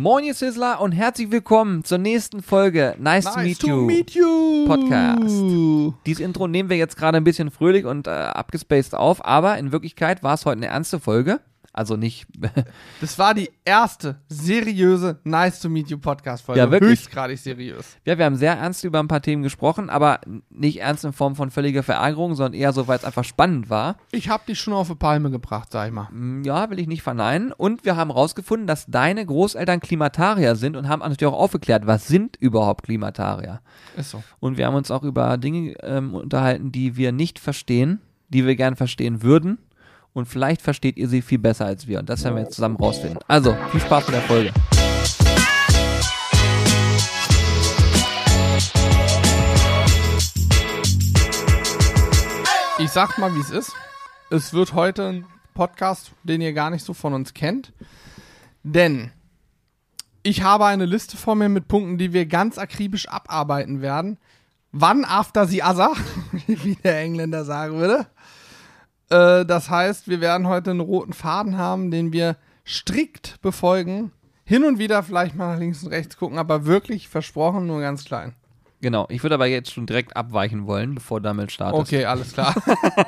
Moin, ihr Sizzler und herzlich willkommen zur nächsten Folge Nice, to, meet, to you meet you Podcast. Dieses Intro nehmen wir jetzt gerade ein bisschen fröhlich und äh, abgespaced auf, aber in Wirklichkeit war es heute eine ernste Folge. Also nicht. Das war die erste seriöse Nice to Meet You Podcast Folge. Ja, wirklich. Höchstgradig seriös. ja, wir haben sehr ernst über ein paar Themen gesprochen, aber nicht ernst in Form von völliger Verärgerung, sondern eher so, weil es einfach spannend war. Ich hab dich schon auf eine Palme gebracht, sag ich mal. Mm, Ja, will ich nicht verneinen. Und wir haben rausgefunden, dass deine Großeltern Klimatarier sind und haben natürlich auch aufgeklärt, was sind überhaupt Klimatarier. Ist so. Und wir haben uns auch über Dinge ähm, unterhalten, die wir nicht verstehen, die wir gern verstehen würden. Und vielleicht versteht ihr sie viel besser als wir. Und das werden wir jetzt zusammen rausfinden. Also, viel Spaß mit der Folge. Ich sag mal, wie es ist. Es wird heute ein Podcast, den ihr gar nicht so von uns kennt. Denn ich habe eine Liste vor mir mit Punkten, die wir ganz akribisch abarbeiten werden. Wann after the other, wie der Engländer sagen würde. Äh, das heißt, wir werden heute einen roten Faden haben, den wir strikt befolgen. Hin und wieder vielleicht mal nach links und rechts gucken, aber wirklich versprochen nur ganz klein. Genau, ich würde aber jetzt schon direkt abweichen wollen, bevor damit startest. Okay, alles klar.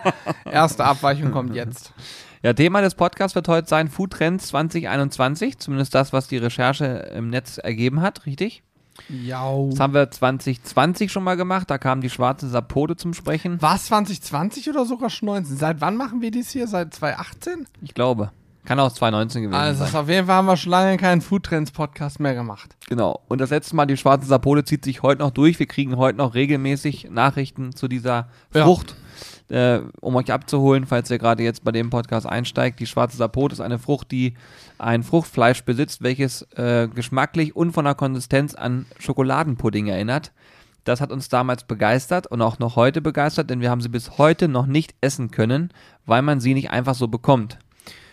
Erste Abweichung kommt jetzt. Ja, Thema des Podcasts wird heute sein Food Trends 2021. Zumindest das, was die Recherche im Netz ergeben hat, richtig? Ja. Das haben wir 2020 schon mal gemacht. Da kam die schwarze Sapode zum Sprechen. War es 2020 oder sogar schon 19? Seit wann machen wir dies hier? Seit 2018? Ich glaube. Kann auch 2019 gewesen Also sein. auf jeden Fall haben wir schon lange keinen Foodtrends-Podcast mehr gemacht. Genau. Und das letzte Mal, die schwarze Sapole zieht sich heute noch durch. Wir kriegen heute noch regelmäßig Nachrichten zu dieser Ja. Äh, um euch abzuholen, falls ihr gerade jetzt bei dem Podcast einsteigt. Die schwarze Sapote ist eine Frucht, die ein Fruchtfleisch besitzt, welches äh, geschmacklich und von der Konsistenz an Schokoladenpudding erinnert. Das hat uns damals begeistert und auch noch heute begeistert, denn wir haben sie bis heute noch nicht essen können, weil man sie nicht einfach so bekommt.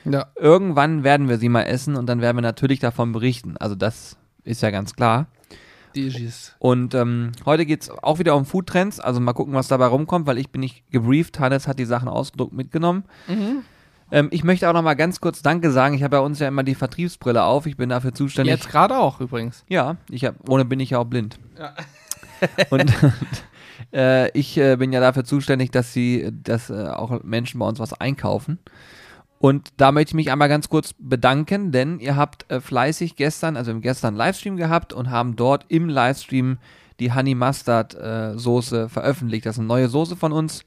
Ja. Irgendwann werden wir sie mal essen und dann werden wir natürlich davon berichten. Also das ist ja ganz klar. DGs. Und ähm, heute geht es auch wieder um Foodtrends. Also mal gucken, was dabei rumkommt, weil ich bin nicht gebrieft. Hannes hat die Sachen ausgedruckt mitgenommen. Ähm, ich möchte auch noch mal ganz kurz Danke sagen. Ich habe bei uns ja immer die Vertriebsbrille auf. Ich bin dafür zuständig. Jetzt gerade auch übrigens. Ja, ich hab, ohne bin ich ja auch blind. Ja. Und äh, ich äh, bin ja dafür zuständig, dass sie, dass äh, auch Menschen bei uns was einkaufen. Und da möchte ich mich einmal ganz kurz bedanken, denn ihr habt äh, fleißig gestern, also haben gestern Livestream gehabt und haben dort im Livestream die Honey Mustard äh, Soße veröffentlicht. Das ist eine neue Soße von uns,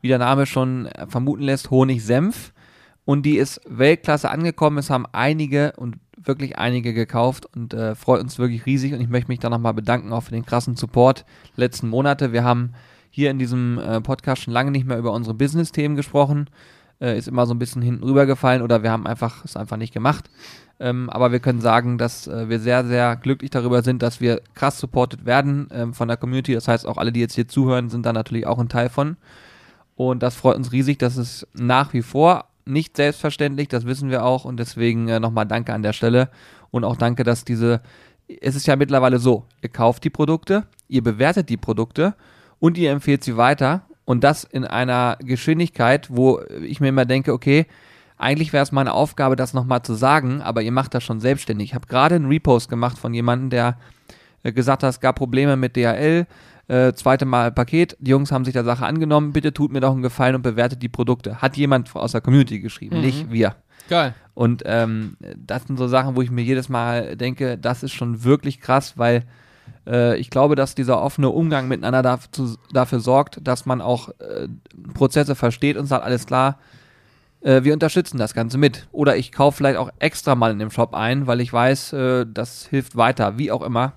wie der Name schon äh, vermuten lässt, Honig-Senf. Und die ist Weltklasse angekommen. Es haben einige und wirklich einige gekauft und äh, freut uns wirklich riesig. Und ich möchte mich da nochmal bedanken, auch für den krassen Support letzten Monate. Wir haben hier in diesem äh, Podcast schon lange nicht mehr über unsere Business-Themen gesprochen. Äh, ist immer so ein bisschen hinten rübergefallen oder wir haben einfach es einfach nicht gemacht. Ähm, aber wir können sagen, dass äh, wir sehr, sehr glücklich darüber sind, dass wir krass supported werden ähm, von der Community. Das heißt, auch alle, die jetzt hier zuhören, sind da natürlich auch ein Teil von. Und das freut uns riesig. Das ist nach wie vor nicht selbstverständlich, das wissen wir auch. Und deswegen äh, nochmal danke an der Stelle. Und auch danke, dass diese. Es ist ja mittlerweile so: Ihr kauft die Produkte, ihr bewertet die Produkte und ihr empfehlt sie weiter. Und das in einer Geschwindigkeit, wo ich mir immer denke, okay, eigentlich wäre es meine Aufgabe, das nochmal zu sagen, aber ihr macht das schon selbstständig. Ich habe gerade einen Repost gemacht von jemandem, der äh, gesagt hat, es gab Probleme mit DHL, äh, zweite Mal Paket, die Jungs haben sich der Sache angenommen, bitte tut mir doch einen Gefallen und bewertet die Produkte. Hat jemand aus der Community geschrieben, Mhm. nicht wir. Geil. Und ähm, das sind so Sachen, wo ich mir jedes Mal denke, das ist schon wirklich krass, weil äh, ich glaube, dass dieser offene Umgang miteinander dazu, dafür sorgt, dass man auch äh, Prozesse versteht und sagt, alles klar, äh, wir unterstützen das Ganze mit. Oder ich kaufe vielleicht auch extra mal in dem Shop ein, weil ich weiß, äh, das hilft weiter, wie auch immer.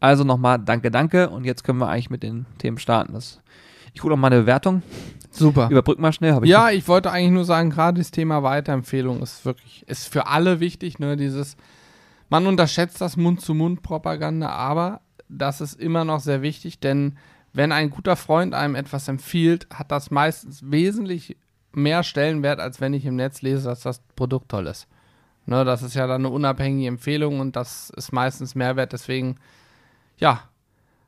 Also nochmal danke, danke. Und jetzt können wir eigentlich mit den Themen starten. Das, ich hole noch mal eine Bewertung. Super. Überbrück mal schnell. Ich Ja, ich wollte eigentlich nur sagen, gerade das Thema Weiterempfehlung ist wirklich, ist für alle wichtig, ne, dieses, man unterschätzt das Mund-zu-Mund-Propaganda, aber das ist immer noch sehr wichtig, denn wenn ein guter Freund einem etwas empfiehlt, hat das meistens wesentlich mehr Stellenwert, als wenn ich im Netz lese, dass das Produkt toll ist. Ne, das ist ja dann eine unabhängige Empfehlung und das ist meistens Mehrwert, deswegen, ja,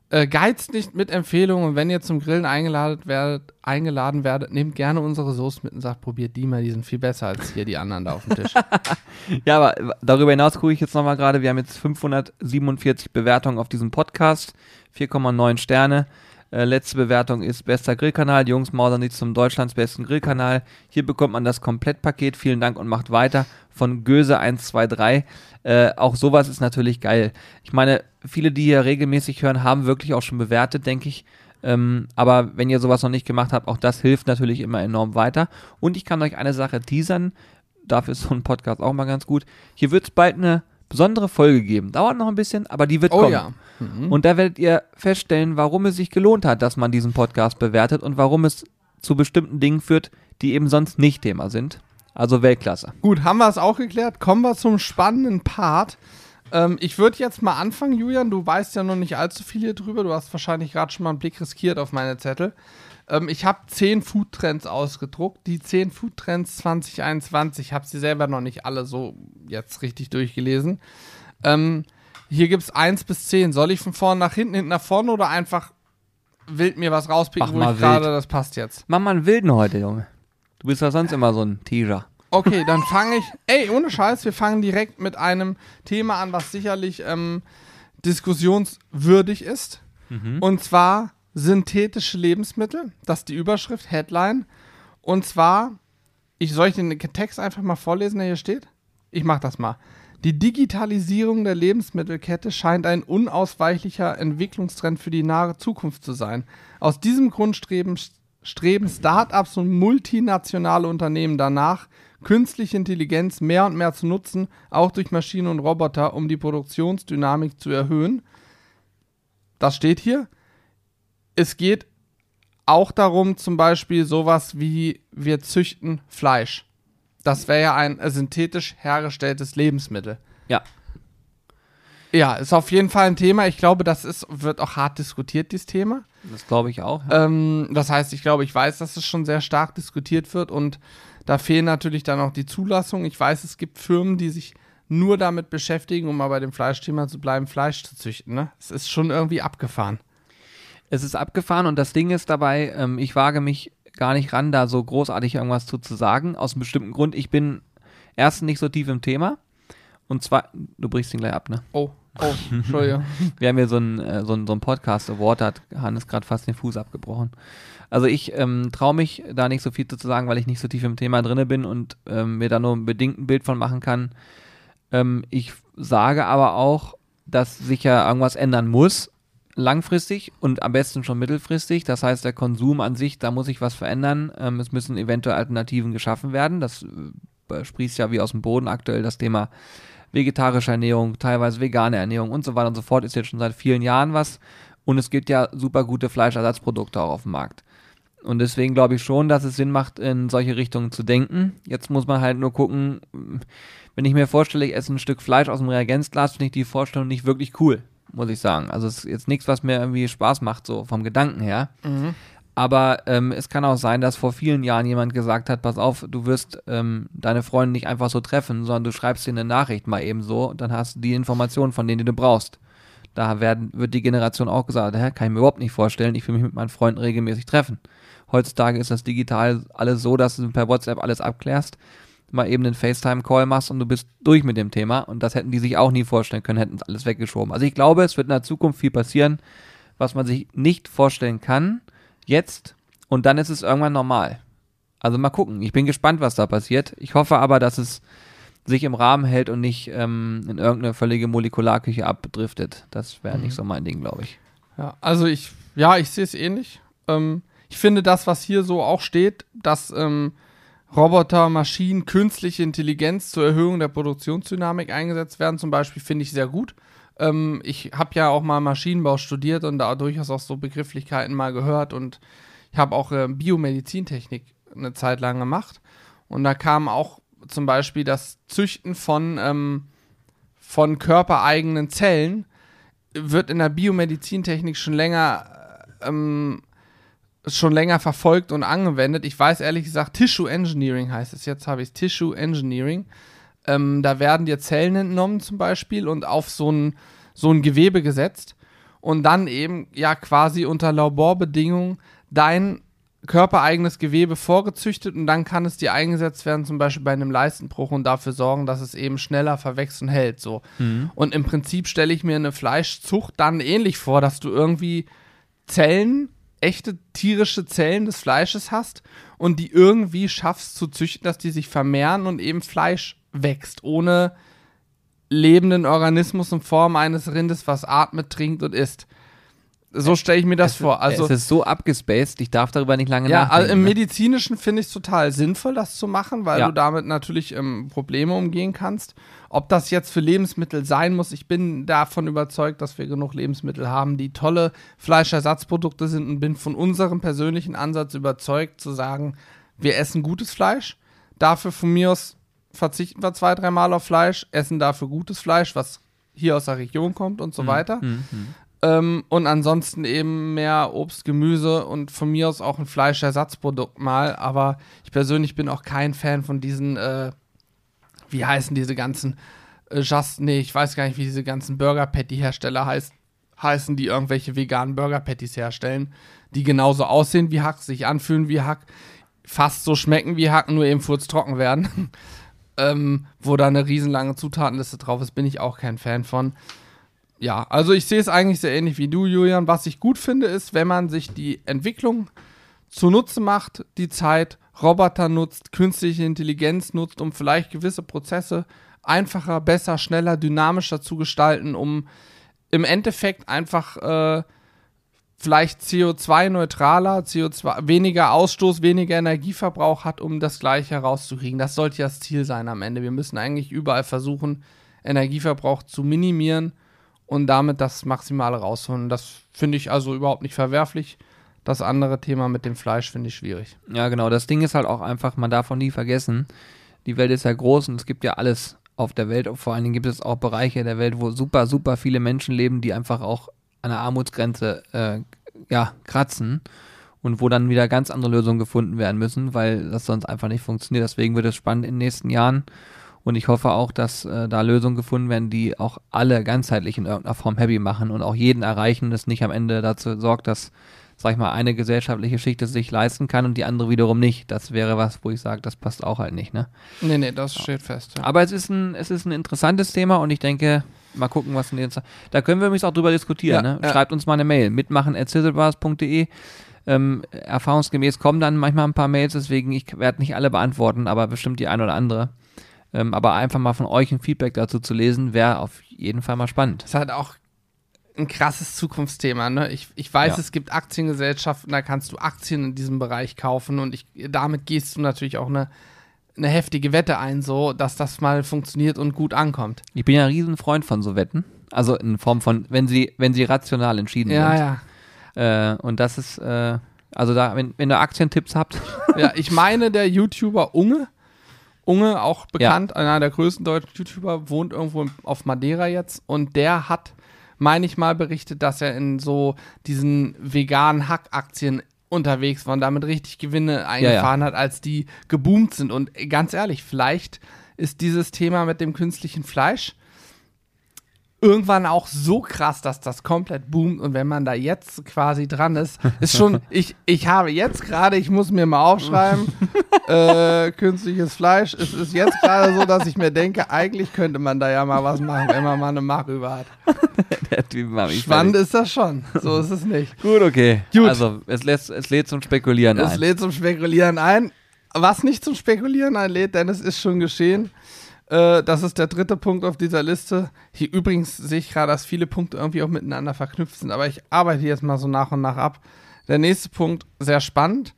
Äh, geizt nicht mit Empfehlungen. Und wenn ihr zum Grillen eingeladen werdet, eingeladen werdet, nehmt gerne unsere Soße mit und sagt, probiert die mal, die sind viel besser als hier die anderen da auf dem Tisch. Ja, aber darüber hinaus gucke ich jetzt nochmal gerade. Wir haben jetzt 547 Bewertungen auf diesem Podcast, 4,9 Sterne. Äh, letzte Bewertung ist bester Grillkanal. Die Jungs mausern sich zum Deutschlands besten Grillkanal. Hier bekommt man das Komplettpaket. Vielen Dank und macht weiter von Göse123. Äh, auch sowas ist natürlich geil. Ich meine, viele, die hier regelmäßig hören, haben wirklich auch schon bewertet, denke ich. Ähm, aber wenn ihr sowas noch nicht gemacht habt, auch das hilft natürlich immer enorm weiter. Und ich kann euch eine Sache teasern. Dafür ist so ein Podcast auch mal ganz gut. Hier wird es bald eine besondere Folge geben. Dauert noch ein bisschen, aber die wird oh kommen. ja. Mhm. Und da werdet ihr feststellen, warum es sich gelohnt hat, dass man diesen Podcast bewertet und warum es zu bestimmten Dingen führt, die eben sonst nicht Thema sind. Also Weltklasse. Gut, haben wir es auch geklärt. Kommen wir zum spannenden Part. Ähm, ich würde jetzt mal anfangen, Julian. Du weißt ja noch nicht allzu viel hier drüber. Du hast wahrscheinlich gerade schon mal einen Blick riskiert auf meine Zettel. Ähm, ich habe 10 Foodtrends ausgedruckt. Die 10 Foodtrends 2021. Ich habe sie selber noch nicht alle so jetzt richtig durchgelesen. Ähm, hier gibt es 1 bis 10. Soll ich von vorne nach hinten, hinten nach vorne oder einfach wild mir was rauspicken, Mach wo ich gerade, das passt jetzt. Mach mal einen Wilden heute, Junge. Du bist ja sonst immer so ein Teaser. Okay, dann fange ich. Ey, ohne Scheiß, wir fangen direkt mit einem Thema an, was sicherlich ähm, diskussionswürdig ist. Und zwar synthetische Lebensmittel. Das ist die Überschrift, Headline. Und zwar, ich soll ich den Text einfach mal vorlesen, der hier steht? Ich mach das mal. Die Digitalisierung der Lebensmittelkette scheint ein unausweichlicher Entwicklungstrend für die nahe Zukunft zu sein. Aus diesem Grund streben, streben Startups und multinationale Unternehmen danach, künstliche Intelligenz mehr und mehr zu nutzen, auch durch Maschinen und Roboter, um die Produktionsdynamik zu erhöhen. Das steht hier. Es geht auch darum, zum Beispiel sowas wie wir züchten Fleisch. Das wäre ja ein äh, synthetisch hergestelltes Lebensmittel. Ja. Ja, ist auf jeden Fall ein Thema. Ich glaube, das ist, wird auch hart diskutiert, dieses Thema. Das glaube ich auch. Ja. Ähm, das heißt, ich glaube, ich weiß, dass es schon sehr stark diskutiert wird und da fehlen natürlich dann auch die Zulassungen. Ich weiß, es gibt Firmen, die sich nur damit beschäftigen, um mal bei dem Fleischthema zu bleiben, Fleisch zu züchten. Ne? Es ist schon irgendwie abgefahren. Es ist abgefahren und das Ding ist dabei, ähm, ich wage mich gar nicht ran, da so großartig irgendwas zu, zu sagen. Aus einem bestimmten Grund. Ich bin erstens nicht so tief im Thema. Und zwar, du brichst ihn gleich ab, ne? Oh, oh, Entschuldigung. Wir haben hier so einen äh, so einen- so einen Podcast Award, da hat Hannes gerade fast den Fuß abgebrochen. Also ich ähm, traue mich da nicht so viel zu sagen, weil ich nicht so tief im Thema drinne bin und ähm, mir da nur bedingt ein Bild von machen kann. Ähm, ich sage aber auch, dass sich ja irgendwas ändern muss, langfristig und am besten schon mittelfristig. Das heißt, der Konsum an sich, da muss sich was verändern. Ähm, es müssen eventuell Alternativen geschaffen werden. Das äh, sprießt ja wie aus dem Boden aktuell das Thema vegetarische Ernährung, teilweise vegane Ernährung und so weiter und so fort, ist jetzt schon seit vielen Jahren was. Und es gibt ja super gute Fleischersatzprodukte auch auf dem Markt. Und deswegen glaube ich schon, dass es Sinn macht, in solche Richtungen zu denken. Jetzt muss man halt nur gucken, wenn ich mir vorstelle, ich esse ein Stück Fleisch aus dem Reagenzglas, finde ich die Vorstellung nicht wirklich cool, muss ich sagen. Also es ist jetzt nichts, was mir irgendwie Spaß macht, so vom Gedanken her. Aber ähm, es kann auch sein, dass vor vielen Jahren jemand gesagt hat, pass auf, du wirst ähm, deine Freunde nicht einfach so treffen, sondern du schreibst dir eine Nachricht mal eben so, dann hast du die Informationen von denen, die du brauchst. Da werden, wird die Generation auch gesagt, hä, kann ich mir überhaupt nicht vorstellen, ich will mich mit meinen Freunden regelmäßig treffen. Heutzutage ist das digital alles so, dass du per WhatsApp alles abklärst, mal eben einen FaceTime-Call machst und du bist durch mit dem Thema. Und das hätten die sich auch nie vorstellen können, hätten es alles weggeschoben. Also ich glaube, es wird in der Zukunft viel passieren, was man sich nicht vorstellen kann, jetzt, und dann ist es irgendwann normal. Also mal gucken. Ich bin gespannt, was da passiert. Ich hoffe aber, dass es sich im Rahmen hält und nicht ähm, in irgendeine völlige Molekularküche abdriftet. Das wäre nicht so mein Ding, glaube ich. Ja, also ich, ja, ich sehe es ähnlich. Ähm, ich finde das, was hier so auch steht, dass ähm, Roboter, Maschinen, künstliche Intelligenz zur Erhöhung der Produktionsdynamik eingesetzt werden, zum Beispiel, finde ich sehr gut. Ähm, ich habe ja auch mal Maschinenbau studiert und da durchaus auch so Begrifflichkeiten mal gehört und ich habe auch äh, Biomedizintechnik eine Zeit lang gemacht und da kam auch zum Beispiel das Züchten von, ähm, von körpereigenen Zellen wird in der Biomedizintechnik schon länger ähm, schon länger verfolgt und angewendet. Ich weiß ehrlich gesagt, Tissue Engineering heißt es. Jetzt habe ich. Tissue Engineering. Ähm, da werden dir Zellen entnommen zum Beispiel und auf so ein, so ein Gewebe gesetzt. und dann eben ja quasi unter Laborbedingungen dein körpereigenes Gewebe vorgezüchtet und dann kann es dir eingesetzt werden, zum Beispiel bei einem Leistenbruch und dafür sorgen, dass es eben schneller verwächst und hält. So. Mhm. Und im Prinzip stelle ich mir eine Fleischzucht dann ähnlich vor, dass du irgendwie Zellen, echte tierische Zellen des Fleisches hast und die irgendwie schaffst zu züchten, dass die sich vermehren und eben Fleisch wächst, ohne lebenden Organismus in Form eines Rindes, was atmet, trinkt und isst. So stelle ich mir das es, vor. Also, es ist so abgespaced, ich darf darüber nicht lange ja, nachdenken. also im ne? medizinischen finde ich es total sinnvoll, das zu machen, weil Ja. du damit natürlich ähm, Probleme umgehen kannst. Ob das jetzt für Lebensmittel sein muss, ich bin davon überzeugt, dass wir genug Lebensmittel haben, die tolle Fleischersatzprodukte sind und bin von unserem persönlichen Ansatz überzeugt, zu sagen, wir essen gutes Fleisch. Dafür von mir aus verzichten wir zwei, dreimal auf Fleisch, essen dafür gutes Fleisch, was hier aus der Region kommt und so weiter. Mhm, mhm. Ähm, und ansonsten eben mehr Obst, Gemüse und von mir aus auch ein Fleischersatzprodukt mal. Aber ich persönlich bin auch kein Fan von diesen, äh, wie heißen diese ganzen, äh, Just, nee, ich weiß gar nicht, wie diese ganzen Burger-Patty-Hersteller heiß, heißen, die irgendwelche veganen Burger-Patties herstellen, die genauso aussehen wie Hack, sich anfühlen wie Hack, fast so schmecken wie Hack, nur eben furztrocken werden. ähm, wo da eine riesenlange Zutatenliste drauf ist, bin ich auch kein Fan von ja, also ich sehe es eigentlich sehr ähnlich wie du, Julian. Was ich gut finde, ist, wenn man sich die Entwicklung zunutze macht, die Zeit, Roboter nutzt, künstliche Intelligenz nutzt, um vielleicht gewisse Prozesse einfacher, besser, schneller, dynamischer zu gestalten, um im Endeffekt einfach äh, vielleicht CO2-neutraler, CO2, weniger Ausstoß, weniger Energieverbrauch hat, um das Gleiche herauszukriegen. Das sollte ja das Ziel sein am Ende. Wir müssen eigentlich überall versuchen, Energieverbrauch zu minimieren und damit das Maximale rausholen. Das finde ich also überhaupt nicht verwerflich. Das andere Thema mit dem Fleisch finde ich schwierig. Ja, genau. Das Ding ist halt auch einfach, man darf auch nie vergessen, die Welt ist ja groß und es gibt ja alles auf der Welt. Und vor allen Dingen gibt es auch Bereiche der Welt, wo super, super viele Menschen leben, die einfach auch an der Armutsgrenze äh, ja, kratzen und wo dann wieder ganz andere Lösungen gefunden werden müssen, weil das sonst einfach nicht funktioniert. Deswegen wird es spannend in den nächsten Jahren. Und ich hoffe auch, dass äh, da Lösungen gefunden werden, die auch alle ganzheitlich in irgendeiner Form happy machen und auch jeden erreichen es nicht am Ende dazu sorgt, dass, sag ich mal, eine gesellschaftliche Schicht es sich leisten kann und die andere wiederum nicht. Das wäre was, wo ich sage, das passt auch halt nicht, ne? Nee, nee, das steht fest. Ja. Aber es ist ein, es ist ein interessantes Thema und ich denke, mal gucken, was in den Da können wir übrigens auch drüber diskutieren, Ja, ne? ja. Schreibt uns mal eine Mail. Mitmachen at sizzlebars.de. Ähm, erfahrungsgemäß kommen dann manchmal ein paar Mails, deswegen ich werde nicht alle beantworten, aber bestimmt die ein oder andere. Ähm, aber einfach mal von euch ein Feedback dazu zu lesen, wäre auf jeden Fall mal spannend. Das ist halt auch ein krasses Zukunftsthema. Ne? Ich, ich weiß, Ja. es gibt Aktiengesellschaften, da kannst du Aktien in diesem Bereich kaufen und ich, damit gehst du natürlich auch eine, eine heftige Wette ein, so dass das mal funktioniert und gut ankommt. Ich bin ja ein Riesenfreund von so Wetten. Also in Form von, wenn sie, wenn sie rational entschieden Ja, sind. ja. Äh, und das ist, äh, also da, wenn, wenn ihr Aktientipps habt, Ja, ich meine, der YouTuber Unge, Unge, auch bekannt, einer der größten deutschen YouTuber, wohnt irgendwo auf Madeira jetzt und der hat, meine ich mal, berichtet, dass er in so diesen veganen Hackaktien unterwegs war und damit richtig Gewinne eingefahren hat, als die geboomt sind. Und ganz ehrlich, vielleicht ist dieses Thema mit dem künstlichen Fleisch irgendwann auch so krass, dass das komplett boomt und wenn man da jetzt quasi dran ist, ist schon, ich, ich habe jetzt gerade, ich muss mir mal aufschreiben, äh, künstliches Fleisch, es ist jetzt gerade so, dass ich mir denke, eigentlich könnte man da ja mal was machen, wenn man mal eine Mache über hat. der Typ macht Spannend ist das schon, so ist es nicht. Gut, okay. Gut. Also, es lädt, es lädt zum Spekulieren Es ein. lädt zum Spekulieren ein. Was nicht zum Spekulieren einlädt, denn es ist schon geschehen. Äh, das ist der dritte Punkt auf dieser Liste. Hier übrigens sehe ich gerade, dass viele Punkte irgendwie auch miteinander verknüpft sind, aber ich arbeite jetzt mal so nach und nach ab. Der nächste Punkt, sehr spannend.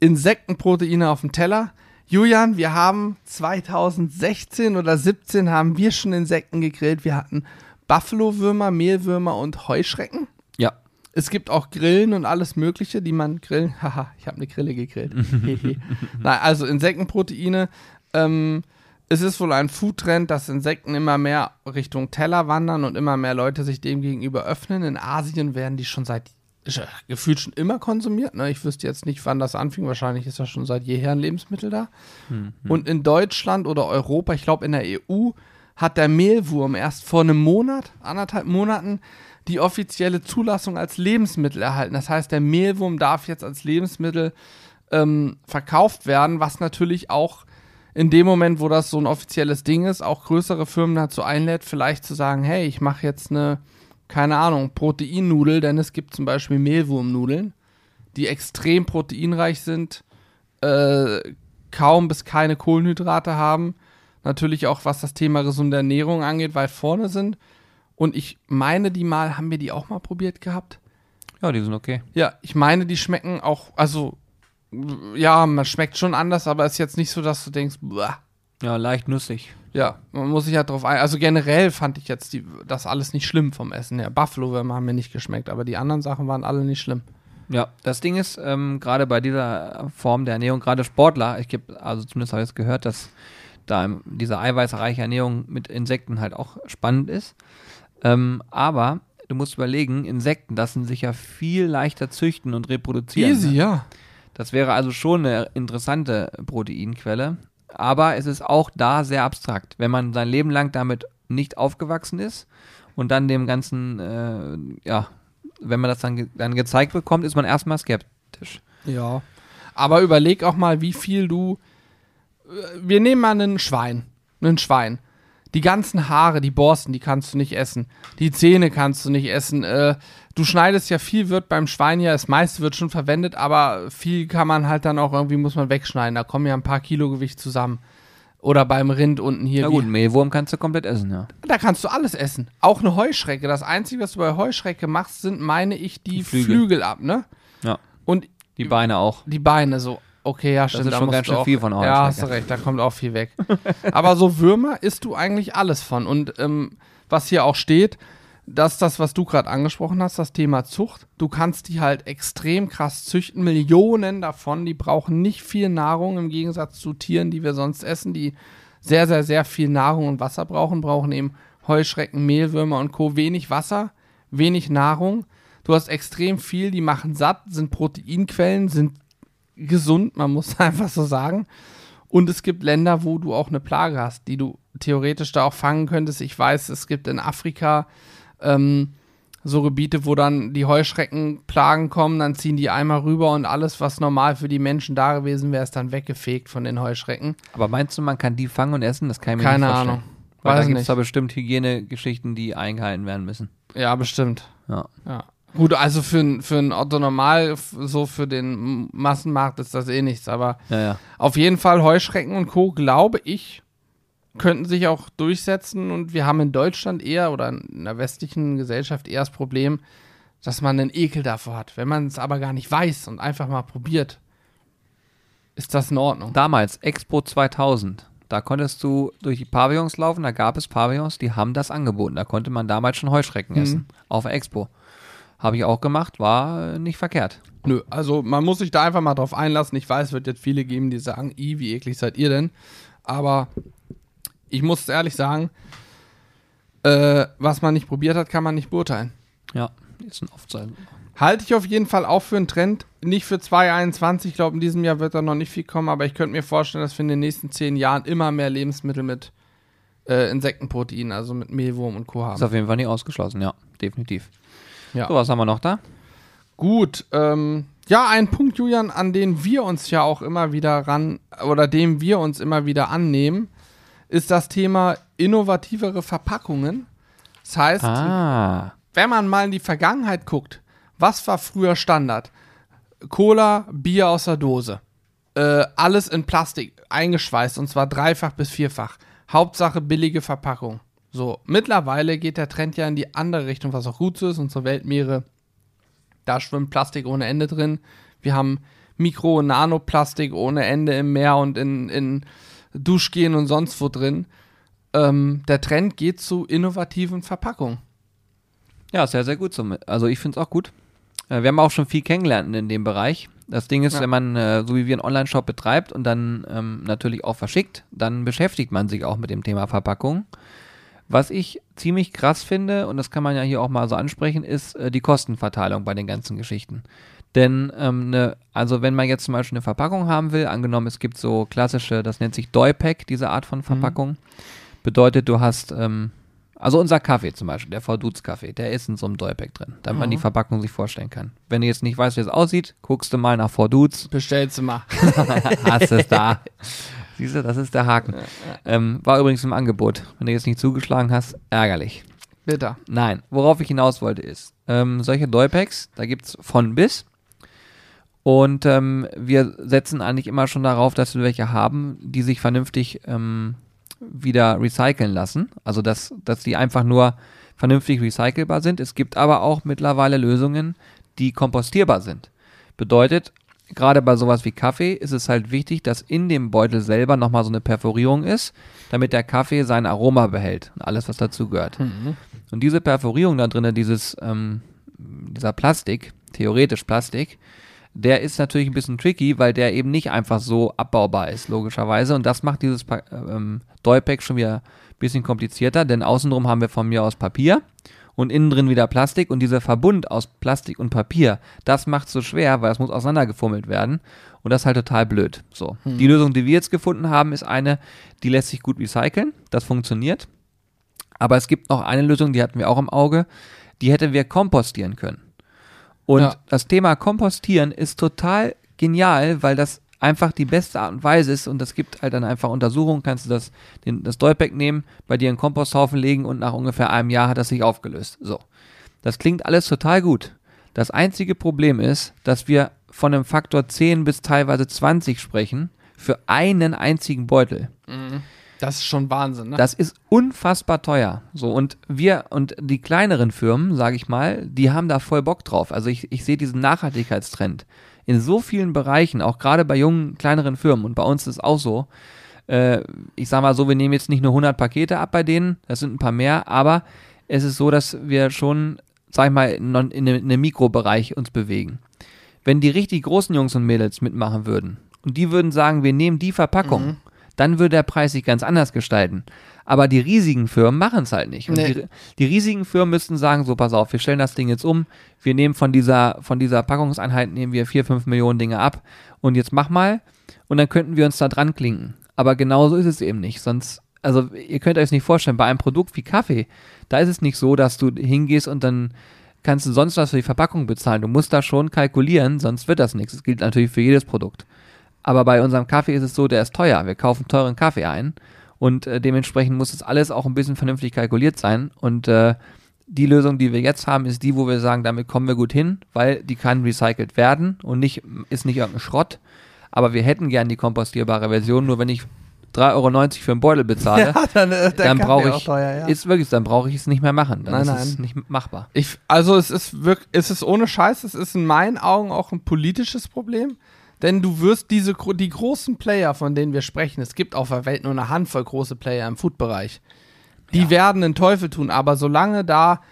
Insektenproteine auf dem Teller. Julian, wir haben 2016 oder 17 haben wir schon Insekten gegrillt. Wir hatten Buffalo-Würmer, Mehlwürmer und Heuschrecken. Ja. Es gibt auch Grillen und alles Mögliche, die man grillen. Haha, ich habe eine Grille gegrillt. Nein, also Insektenproteine. Ähm, es ist wohl ein Foodtrend, dass Insekten immer mehr Richtung Teller wandern und immer mehr Leute sich dem gegenüber öffnen. In Asien werden die schon seit gefühlt schon immer konsumiert. Ne? Ich wüsste jetzt nicht, wann das anfing. Wahrscheinlich ist das schon seit jeher ein Lebensmittel da. Und in Deutschland oder Europa, ich glaube in der EU, hat der Mehlwurm erst vor einem Monat, anderthalb Monaten, die offizielle Zulassung als Lebensmittel erhalten. Das heißt, der Mehlwurm darf jetzt als Lebensmittel ähm, verkauft werden, was natürlich auch in dem Moment, wo das so ein offizielles Ding ist, auch größere Firmen dazu einlädt, vielleicht zu sagen, hey, ich mache jetzt eine, keine Ahnung, Proteinnudel, denn es gibt zum Beispiel Mehlwurmnudeln, die extrem proteinreich sind, äh, kaum bis keine Kohlenhydrate haben, natürlich auch was das Thema gesunde Ernährung angeht, weit vorne sind. Und ich meine, die mal, haben wir die auch mal probiert gehabt? Ja, die sind okay. Ja, ich meine, die schmecken auch, also, ja, man schmeckt schon anders, aber es ist jetzt nicht so, dass du denkst, Buah. Ja, leicht nussig. Ja, man muss sich halt drauf ein. Also generell fand ich jetzt die, das alles nicht schlimm vom Essen her. Buffalo-Würmer haben mir nicht geschmeckt, aber die anderen Sachen waren alle nicht schlimm. Ja, das Ding ist, ähm, gerade bei dieser Form der Ernährung, gerade Sportler, ich gebe, also zumindest habe ich es gehört, dass da diese eiweißreiche Ernährung mit Insekten halt auch spannend ist. Ähm, aber du musst überlegen, Insekten lassen sich ja viel leichter züchten und reproduzieren. Easy, ne? ja. Das wäre also schon eine interessante Proteinquelle. Aber es ist auch da sehr abstrakt. Wenn man sein Leben lang damit nicht aufgewachsen ist und dann dem Ganzen, äh, ja, wenn man das dann, ge dann gezeigt bekommt, ist man erstmal skeptisch. Ja. Aber überleg auch mal, wie viel du. äh, Wir nehmen mal einen Schwein. Einen Schwein. Die ganzen Haare, die Borsten, die kannst du nicht essen. Die Zähne kannst du nicht essen. Äh, du schneidest ja viel, wird beim Schwein ja, das meiste wird schon verwendet, aber viel kann man halt dann auch irgendwie, muss man wegschneiden. Da kommen ja ein paar Kilo Gewicht zusammen. Oder beim Rind unten hier. Na gut, Mehlwurm kannst du komplett essen, ja. Da kannst du alles essen. Auch eine Heuschrecke. Das Einzige, was du bei Heuschrecke machst, sind, meine ich, die, Die Flügel. Flügel. ab, ne? Ja. Und Die Beine auch. die Beine so. Okay, ja, stimmt. ist da schon ganz schön viel von Ja, Heuschrecke. hast du recht, da kommt auch viel weg. Aber so Würmer isst du eigentlich alles von. Und ähm, was hier auch steht, dass das, was du gerade angesprochen hast, das Thema Zucht, du kannst die halt extrem krass züchten. Millionen davon, die brauchen nicht viel Nahrung im Gegensatz zu Tieren, die wir sonst essen, die sehr, sehr, sehr viel Nahrung und Wasser brauchen, brauchen eben Heuschrecken, Mehlwürmer und Co. wenig Wasser, wenig Nahrung. Du hast extrem viel, die machen satt, sind Proteinquellen, sind gesund, man muss einfach so sagen. Und es gibt Länder, wo du auch eine Plage hast, die du theoretisch da auch fangen könntest. Ich weiß, es gibt in Afrika ähm, so Gebiete, wo dann die Heuschreckenplagen kommen, dann ziehen die einmal rüber und alles, was normal für die Menschen da gewesen wäre, ist dann weggefegt von den Heuschrecken. Aber meinst du, man kann die fangen und essen? Das kann ich mir Keine nicht vorstellen. Ahnung. Weil Weiß da gibt es da bestimmt Hygienegeschichten, die eingehalten werden müssen. Ja, bestimmt. Ja. Ja. Gut, also für, für ein Otto Normal, so für den Massenmarkt ist das eh nichts, aber Ja, ja. Auf jeden Fall Heuschrecken und Co., glaube ich, könnten sich auch durchsetzen und wir haben in Deutschland eher oder in der westlichen Gesellschaft eher das Problem, dass man einen Ekel davor hat. Wenn man es aber gar nicht weiß und einfach mal probiert, ist das in Ordnung. Damals, Expo 2000, da konntest du durch die Pavillons laufen, da gab es Pavillons, die haben das angeboten. Da konnte man damals schon Heuschrecken Mhm. essen. Auf Expo. Habe ich auch gemacht, war äh, nicht verkehrt. Nö, also man muss sich da einfach mal drauf einlassen. Ich weiß, es wird jetzt viele geben, die sagen, i, wie eklig seid ihr denn? Aber ich muss ehrlich sagen, äh, was man nicht probiert hat, kann man nicht beurteilen. Ja, ist ein so. Halte ich auf jeden Fall auch für einen Trend. Nicht für 2021, ich glaube, in diesem Jahr wird da noch nicht viel kommen, aber ich könnte mir vorstellen, dass wir in den nächsten zehn Jahren immer mehr Lebensmittel mit äh, Insektenprotein, also mit Mehlwurm und Co. Ist haben. auf jeden Fall nicht ausgeschlossen, ja, definitiv. Ja. So, was haben wir noch da? Gut, ähm, ja, ein Punkt, Julian, an den wir uns ja auch immer wieder ran, oder dem wir uns immer wieder annehmen, ist das Thema innovativere Verpackungen. Das heißt, Ah, wenn man mal in die Vergangenheit guckt, was war früher Standard? Cola, Bier aus der Dose. Äh, alles in Plastik eingeschweißt und zwar dreifach bis vierfach. Hauptsache billige Verpackung. So, mittlerweile geht der Trend ja in die andere Richtung, was auch gut so ist. Unsere Weltmeere, da schwimmt Plastik ohne Ende drin. Wir haben Mikro- und Nanoplastik ohne Ende im Meer und in, in Duschgehen und sonst wo drin. Ähm, der Trend geht zu innovativen Verpackungen. ja, sehr, sehr gut. So. Also ich finde es auch gut. Äh, wir haben auch schon viel kennengelernt in dem Bereich. Das Ding ist, Ja. wenn man, äh, so wie wir einen Online-Shop betreibt und dann ähm, natürlich auch verschickt, dann beschäftigt man sich auch mit dem Thema Verpackung. Was ich ziemlich krass finde, und das kann man ja hier auch mal so ansprechen, ist äh, die Kostenverteilung bei den ganzen Geschichten. Denn, ähm, ne, also wenn man jetzt zum Beispiel eine Verpackung haben will, angenommen es gibt so klassische, das nennt sich Doypack, diese Art von Verpackung, Bedeutet, du hast, ähm, also unser Kaffee zum Beispiel, der V-Dudes Kaffee, der ist in so einem Dollpack drin, damit man die Verpackung sich vorstellen kann. Wenn du jetzt nicht weißt, wie es aussieht, guckst du mal nach V-Dudes, Bestellst du mal. hast es da. Siehst du, das ist der Haken. Ähm, war übrigens im Angebot. Wenn du jetzt nicht zugeschlagen hast, ärgerlich. Bitter. Nein, worauf ich hinaus wollte ist, ähm, solche Dollpacks, da gibt es von bis. Und ähm, wir setzen eigentlich immer schon darauf, dass wir welche haben, die sich vernünftig ähm, wieder recyceln lassen. Also dass, dass die einfach nur vernünftig recycelbar sind. Es gibt aber auch mittlerweile Lösungen, die kompostierbar sind. Bedeutet, gerade bei sowas wie Kaffee ist es halt wichtig, dass in dem Beutel selber nochmal so eine Perforierung ist, damit der Kaffee sein Aroma behält und alles, was dazu gehört. Und diese Perforierung da drinnen, dieses, ähm, dieser Plastik, theoretisch Plastik, der ist natürlich ein bisschen tricky, weil der eben nicht einfach so abbaubar ist, logischerweise. Und das macht dieses Pa- ähm, Dollpack schon wieder ein bisschen komplizierter, denn außenrum haben wir von mir aus Papier und innen drin wieder Plastik und dieser Verbund aus Plastik und Papier, das macht so schwer, weil es muss auseinandergefummelt werden und das ist halt total blöd. So, die Lösung, die wir jetzt gefunden haben, ist eine, die lässt sich gut recyceln, das funktioniert. Aber es gibt noch eine Lösung, die hatten wir auch im Auge, die hätten wir kompostieren können. Und Ja. das Thema Kompostieren ist total genial, weil das einfach die beste Art und Weise ist und es gibt halt dann einfach Untersuchungen, kannst du das, den, das Dolpack nehmen, bei dir in den Komposthaufen legen und nach ungefähr einem Jahr hat das sich aufgelöst. So. Das klingt alles total gut. Das einzige Problem ist, dass wir von einem Faktor 10 bis teilweise 20 sprechen für einen einzigen Beutel. Das ist schon Wahnsinn, ne? Das ist unfassbar teuer. So, und wir und die kleineren Firmen, sage ich mal, die haben da voll Bock drauf. Also ich, ich sehe diesen Nachhaltigkeitstrend in so vielen Bereichen, auch gerade bei jungen, kleineren Firmen. Und bei uns ist es auch so. Äh, ich sage mal so, wir nehmen jetzt nicht nur 100 Pakete ab bei denen, das sind ein paar mehr, aber es ist so, dass wir schon, sag ich mal, in, in, in einem Mikrobereich uns bewegen. Wenn die richtig großen Jungs und Mädels mitmachen würden und die würden sagen, wir nehmen die Verpackung, dann würde der Preis sich ganz anders gestalten. Aber die riesigen Firmen machen es halt nicht. Und Nee. die, die riesigen Firmen müssten sagen, so pass auf, wir stellen das Ding jetzt um, wir nehmen von dieser, von dieser Packungseinheit, nehmen wir vier, fünf Millionen Dinge ab und jetzt mach mal und dann könnten wir uns da dran klinken. Aber genauso ist es eben nicht. Sonst, also ihr könnt euch nicht vorstellen, bei einem Produkt wie Kaffee, da ist es nicht so, dass du hingehst und dann kannst du sonst was für die Verpackung bezahlen. Du musst da schon kalkulieren, sonst wird das nichts. Das gilt natürlich für jedes Produkt. Aber bei unserem Kaffee ist es so, der ist teuer. Wir kaufen teuren Kaffee ein und äh, dementsprechend muss das alles auch ein bisschen vernünftig kalkuliert sein. Und äh, die Lösung, die wir jetzt haben, ist die, wo wir sagen, damit kommen wir gut hin, weil die kann recycelt werden und nicht, ist nicht irgendein Schrott. Aber wir hätten gern die kompostierbare Version, nur wenn ich 3,90 Euro für einen Beutel bezahle, dann, äh, dann brauche auch ich, teuer, ja. ist wirklich, dann brauche ich es nicht mehr machen. Dann Nein, ist nein. es nicht machbar. Ich, also es ist wirklich, es ist ohne Scheiß, es ist in meinen Augen auch ein politisches Problem. Denn du wirst diese, die großen Player, von denen wir sprechen, es gibt auf der Welt nur eine Handvoll große Player im Food-Bereich. Die werden den Teufel tun, aber solange da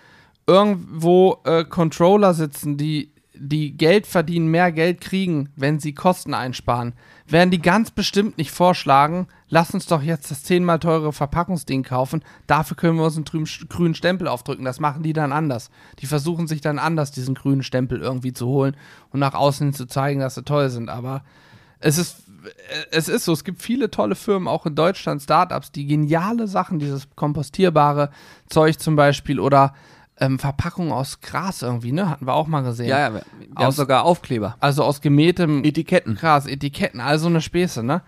irgendwo äh, Controller sitzen, die, die Geld verdienen, mehr Geld kriegen, wenn sie Kosten einsparen, werden die ganz bestimmt nicht vorschlagen, lass uns doch jetzt das zehnmal teure Verpackungsding kaufen, dafür können wir uns einen grünen Stempel aufdrücken. Das machen die dann anders. Die versuchen sich dann anders, diesen grünen Stempel irgendwie zu holen und nach außen hin zu zeigen, dass sie toll sind. Aber es ist, es ist so, es gibt viele tolle Firmen, auch in Deutschland, Startups, die geniale Sachen, dieses kompostierbare Zeug zum Beispiel oder ähm, Verpackungen aus Gras irgendwie, ne? Hatten wir auch mal gesehen. Ja, ja, wir, wir haben Aus- sogar Aufkleber. Also aus gemähtem Etiketten. Gras, Etiketten, also eine Späße, ne?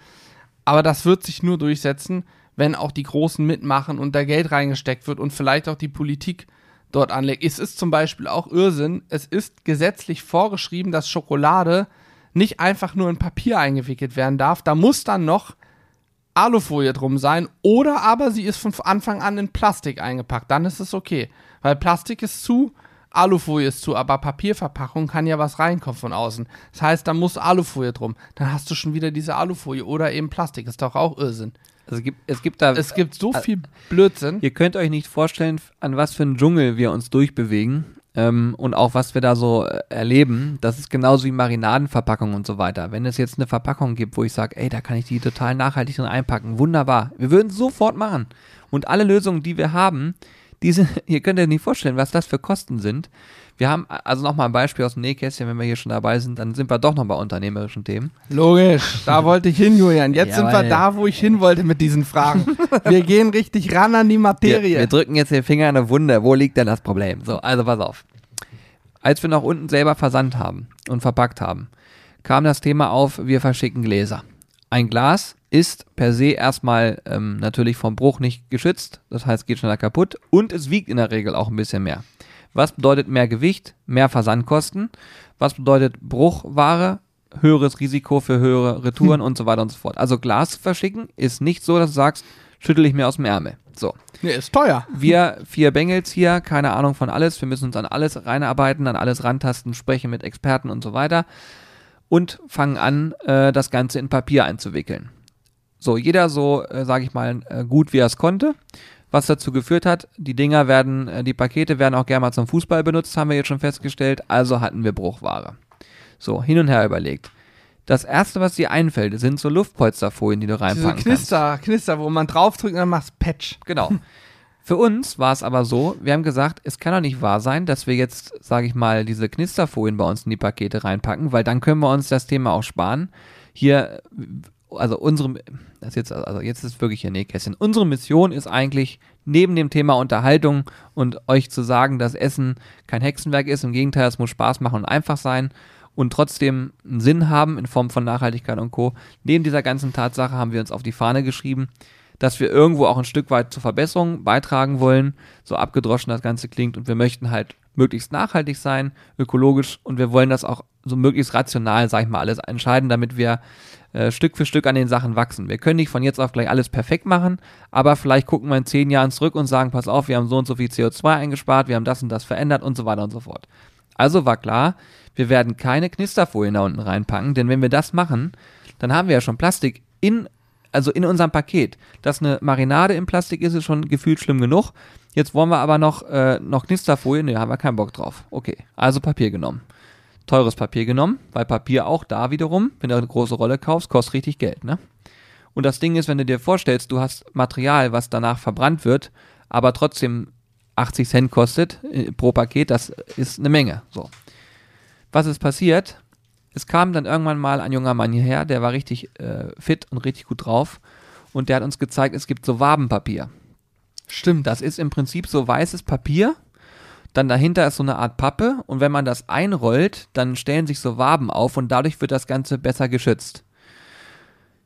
Aber das wird sich nur durchsetzen, wenn auch die Großen mitmachen und da Geld reingesteckt wird und vielleicht auch die Politik dort anlegt. Es ist zum Beispiel auch Irrsinn. Es ist gesetzlich vorgeschrieben, dass Schokolade nicht einfach nur in Papier eingewickelt werden darf. Da muss dann noch Alufolie drum sein oder aber sie ist von Anfang an in Plastik eingepackt. Dann ist es okay. Weil Plastik ist zu, Alufolie ist zu, aber Papierverpackung kann ja was reinkommen von außen. Das heißt, da muss Alufolie drum. Dann hast du schon wieder diese Alufolie oder eben Plastik. Ist doch auch Irrsinn. Also es gibt, es gibt da. Es gibt so viel Blödsinn. Ihr könnt euch nicht vorstellen, an was für einen Dschungel wir uns durchbewegen ähm, und auch was wir da so äh, erleben. Das ist genauso wie Marinadenverpackungen und so weiter. Wenn es jetzt eine Verpackung gibt, wo ich sage, ey, da kann ich die total nachhaltig drin einpacken, wunderbar. Wir würden es sofort machen. Und alle Lösungen, die wir haben, diese, ihr könnt euch nicht vorstellen, was das für Kosten sind. Wir haben, also nochmal ein Beispiel aus dem Nähkästchen, wenn wir hier schon dabei sind, dann sind wir doch noch bei unternehmerischen Themen. Logisch, da wollte ich hin, Julian. Jetzt Ja, sind wir da, wo ich hin wollte mit diesen Fragen. Wir gehen richtig ran an die Wir, Materie. wir drücken jetzt den Finger in eine Wunde. Wo liegt denn das Problem? So, also pass auf. Als wir noch unten selber versandt haben und verpackt haben, kam das Thema auf, wir verschicken Gläser. Ein Glas ist per se erstmal ähm, natürlich vom Bruch nicht geschützt, das heißt geht schneller kaputt und es wiegt in der Regel auch ein bisschen mehr. Was bedeutet mehr Gewicht, mehr Versandkosten? Was bedeutet Bruchware? Höheres Risiko für höhere Retouren und so weiter und so fort. Also Glas verschicken ist nicht so, dass du sagst, schüttel ich mir aus dem Ärmel. So. nee, ist teuer. Wir vier Bengels hier, keine Ahnung von alles. Wir müssen uns an alles reinarbeiten, an alles rantasten, sprechen mit Experten und so weiter und fangen an, äh, das Ganze in Papier einzuwickeln. So, jeder so, äh, sage ich mal, äh, gut wie er es konnte. Was dazu geführt hat, die Dinger werden, äh, die Pakete werden auch gerne mal zum Fußball benutzt, haben wir jetzt schon festgestellt. Also hatten wir Bruchware. So, hin und her überlegt. Das erste, was dir einfällt, sind so Luftpolsterfolien, die du Diese reinpacken kannst. Knister, Knister, wo man draufdrückt und dann macht's Patch. Genau. Für uns war es aber so, wir haben gesagt, es kann doch nicht wahr sein, dass wir jetzt, sage ich mal, diese Knisterfolien bei uns in die Pakete reinpacken, weil dann können wir uns das Thema auch sparen. Hier, also unsere, das jetzt, also jetzt ist wirklich ein Nähkästchen. Unsere Mission ist eigentlich, neben dem Thema Unterhaltung und euch zu sagen, dass Essen kein Hexenwerk ist, im Gegenteil, es muss Spaß machen und einfach sein und trotzdem einen Sinn haben in Form von Nachhaltigkeit und Co. Neben dieser ganzen Tatsache haben wir uns auf die Fahne geschrieben, dass wir irgendwo auch ein Stück weit zur Verbesserung beitragen wollen, so abgedroschen das Ganze klingt und wir möchten halt möglichst nachhaltig sein, ökologisch und wir wollen das auch so möglichst rational, sag ich mal, alles entscheiden, damit wir äh, Stück für Stück an den Sachen wachsen. Wir können nicht von jetzt auf gleich alles perfekt machen, aber vielleicht gucken wir in zehn Jahren zurück und sagen, pass auf, wir haben so und so viel CO2 eingespart, wir haben das und das verändert und so weiter und so fort. Also war klar, wir werden keine Knisterfolien da unten reinpacken, denn wenn wir das machen, dann haben wir ja schon Plastik in, also in unserem Paket. Dass eine Marinade im Plastik ist, ist schon gefühlt schlimm genug. Jetzt wollen wir aber noch, äh, noch Knisterfolien, ne, haben wir keinen Bock drauf. Okay, also Papier genommen. Teures Papier genommen, weil Papier auch da wiederum, wenn du eine große Rolle kaufst, kostet richtig Geld, ne? Und das Ding ist, wenn du dir vorstellst, du hast Material, was danach verbrannt wird, aber trotzdem 80 Cent kostet äh, pro Paket, das ist eine Menge. So. Was ist passiert? Es kam dann irgendwann mal ein junger Mann hierher, der war richtig äh, fit und richtig gut drauf. Und der hat uns gezeigt, es gibt so Wabenpapier. Stimmt. Das ist im Prinzip so weißes Papier. Dann dahinter ist so eine Art Pappe. Und wenn man das einrollt, dann stellen sich so Waben auf und dadurch wird das Ganze besser geschützt.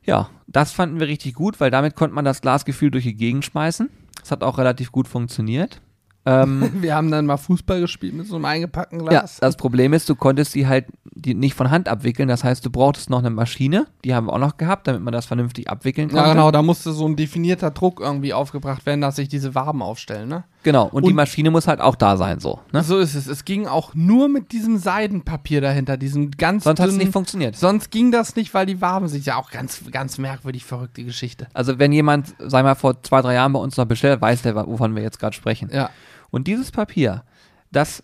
Ja, das fanden wir richtig gut, weil damit konnte man das Glasgefühl durch die Gegend schmeißen. Das hat auch relativ gut funktioniert. Ähm, Wir haben dann mal Fußball gespielt mit so einem eingepackten Ja, Glas. das Problem ist, du konntest die halt die nicht von Hand abwickeln. Das heißt, du brauchtest noch eine Maschine, die haben wir auch noch gehabt, damit man das vernünftig abwickeln konnte. Ja, genau, da musste so ein definierter Druck irgendwie aufgebracht werden, dass sich diese Waben aufstellen, ne? Genau, und, die Und- Maschine muss halt auch da sein, so. Ne? So ist es. Es ging auch nur mit diesem Seidenpapier dahinter, diesem ganz Sonst hat es nicht funktioniert. Sonst ging das nicht, weil die Waben sich ja auch ganz, ganz merkwürdig verrückt, die Geschichte. Also, wenn jemand, sag mal, vor zwei, drei Jahren bei uns noch bestellt, weiß der, wovon wir jetzt gerade sprechen. Ja. Und dieses Papier, das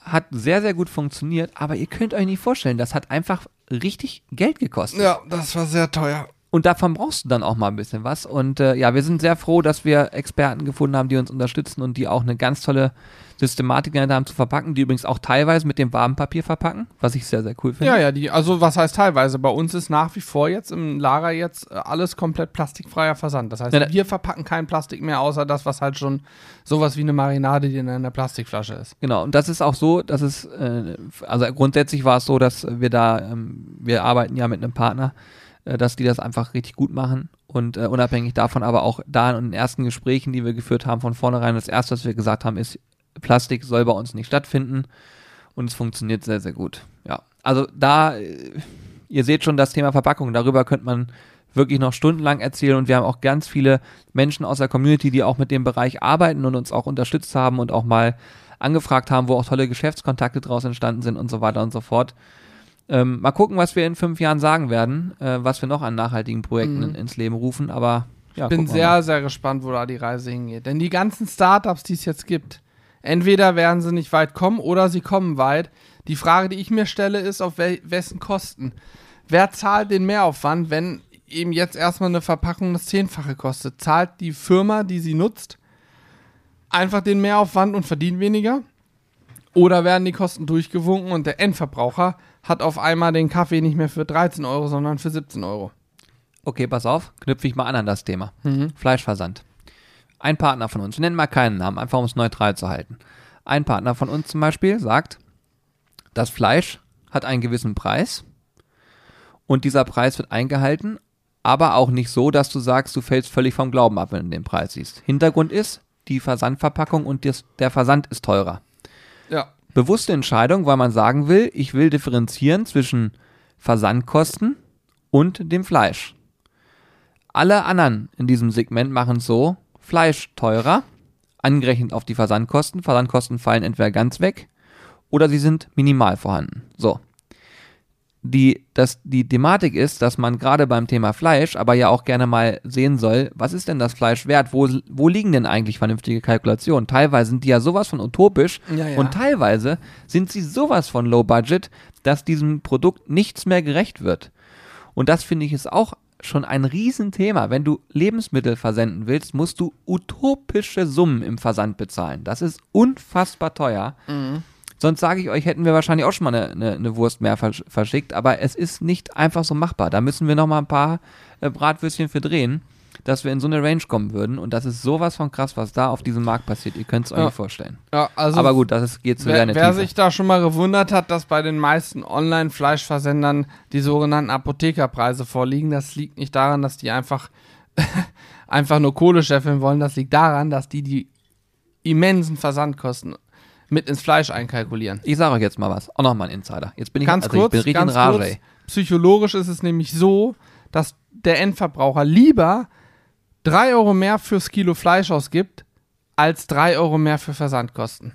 hat sehr, sehr gut funktioniert, aber ihr könnt euch nicht vorstellen, das hat einfach richtig Geld gekostet. Ja, das war sehr teuer. Und davon brauchst du dann auch mal ein bisschen was. Und äh, ja, wir sind sehr froh, dass wir Experten gefunden haben, die uns unterstützen und die auch eine ganz tolle Systematik gelernt haben zu verpacken, die übrigens auch teilweise mit dem Wabenpapier verpacken, was ich sehr, sehr cool finde. Ja, ja, die, also was heißt teilweise? Bei uns ist nach wie vor jetzt im Lager jetzt äh, alles komplett plastikfreier Versand. Das heißt, Ja, da- wir verpacken kein Plastik mehr, außer das, was halt schon sowas wie eine Marinade, die in einer Plastikflasche ist. Genau, und das ist auch so, dass es, äh, also grundsätzlich war es so, dass wir da, ähm, wir arbeiten ja mit einem Partner, dass die das einfach richtig gut machen und äh, unabhängig davon aber auch da in den ersten Gesprächen, die wir geführt haben, von vornherein, das erste, was wir gesagt haben, ist, Plastik soll bei uns nicht stattfinden und es funktioniert sehr, sehr gut. Ja, also da, äh, ihr seht schon das Thema Verpackung, darüber könnte man wirklich noch stundenlang erzählen und wir haben auch ganz viele Menschen aus der Community, die auch mit dem Bereich arbeiten und uns auch unterstützt haben und auch mal angefragt haben, wo auch tolle Geschäftskontakte draus entstanden sind und so weiter und so fort. Ähm, mal gucken, was wir in fünf Jahren sagen werden, äh, was wir noch an nachhaltigen Projekten Mhm. in, ins Leben rufen, aber ja, Ich bin sehr, sehr gespannt, wo da die Reise hingeht. Denn die ganzen Startups, die es jetzt gibt, entweder werden sie nicht weit kommen oder sie kommen weit. Die Frage, die ich mir stelle, ist, auf wel wessen Kosten? Wer zahlt den Mehraufwand, wenn eben jetzt erstmal eine Verpackung das Zehnfache kostet? Zahlt die Firma, die sie nutzt? einfach den Mehraufwand und verdient weniger? Oder werden die Kosten durchgewunken und der Endverbraucher hat auf einmal den Kaffee nicht mehr für 13 Euro, sondern für 17 Euro? Okay, pass auf, knüpfe ich mal an an das Thema. Fleischversand. Ein Partner von uns, wir nennen mal keinen Namen, einfach um es neutral zu halten. Ein Partner von uns zum Beispiel sagt, das Fleisch hat einen gewissen Preis und dieser Preis wird eingehalten, aber auch nicht so, dass du sagst, du fällst völlig vom Glauben ab, wenn du den Preis siehst. Hintergrund ist, die Versandverpackung und des, der Versand ist teurer. Ja. Bewusste Entscheidung, weil man sagen will, ich will differenzieren zwischen Versandkosten und dem Fleisch. Alle anderen in diesem Segment machen es so, Fleisch teurer, angerechnet auf die Versandkosten. Versandkosten fallen entweder ganz weg oder sie sind minimal vorhanden. So. Die, das, die Thematik ist, dass man gerade beim Thema Fleisch aber ja auch gerne mal sehen soll, was ist denn das Fleisch wert? Wo, wo liegen denn eigentlich vernünftige Kalkulationen? Teilweise sind die ja sowas von utopisch Ja, ja. und teilweise sind sie sowas von low budget, dass diesem Produkt nichts mehr gerecht wird. Und das finde ich ist auch schon ein Riesenthema. Wenn du Lebensmittel versenden willst, musst du utopische Summen im Versand bezahlen. Das ist unfassbar teuer. Sonst sage ich euch, hätten wir wahrscheinlich auch schon mal eine, eine, eine Wurst mehr versch verschickt, aber es ist nicht einfach so machbar. Da müssen wir noch mal ein paar äh, Bratwürstchen für drehen, dass wir in so eine Range kommen würden. Und das ist sowas von krass, was da auf diesem Markt passiert. Ihr könnt es euch Ja. nicht vorstellen. Ja, also aber gut, das ist, geht zu in Wer, wer sich da schon mal gewundert hat, dass bei den meisten Online-Fleischversendern die sogenannten Apothekerpreise vorliegen, das liegt nicht daran, dass die einfach, einfach nur Kohle scheffeln wollen. Das liegt daran, dass die die immensen Versandkosten mit ins Fleisch einkalkulieren. Ich sage euch jetzt mal was. Auch noch mal ein Insider. Jetzt bin ich, Ganz also kurz, ich bin richtig ganz in Rage. kurz. Psychologisch ist es nämlich so, dass der Endverbraucher lieber 3 Euro mehr fürs Kilo Fleisch ausgibt, als 3 Euro mehr für Versandkosten.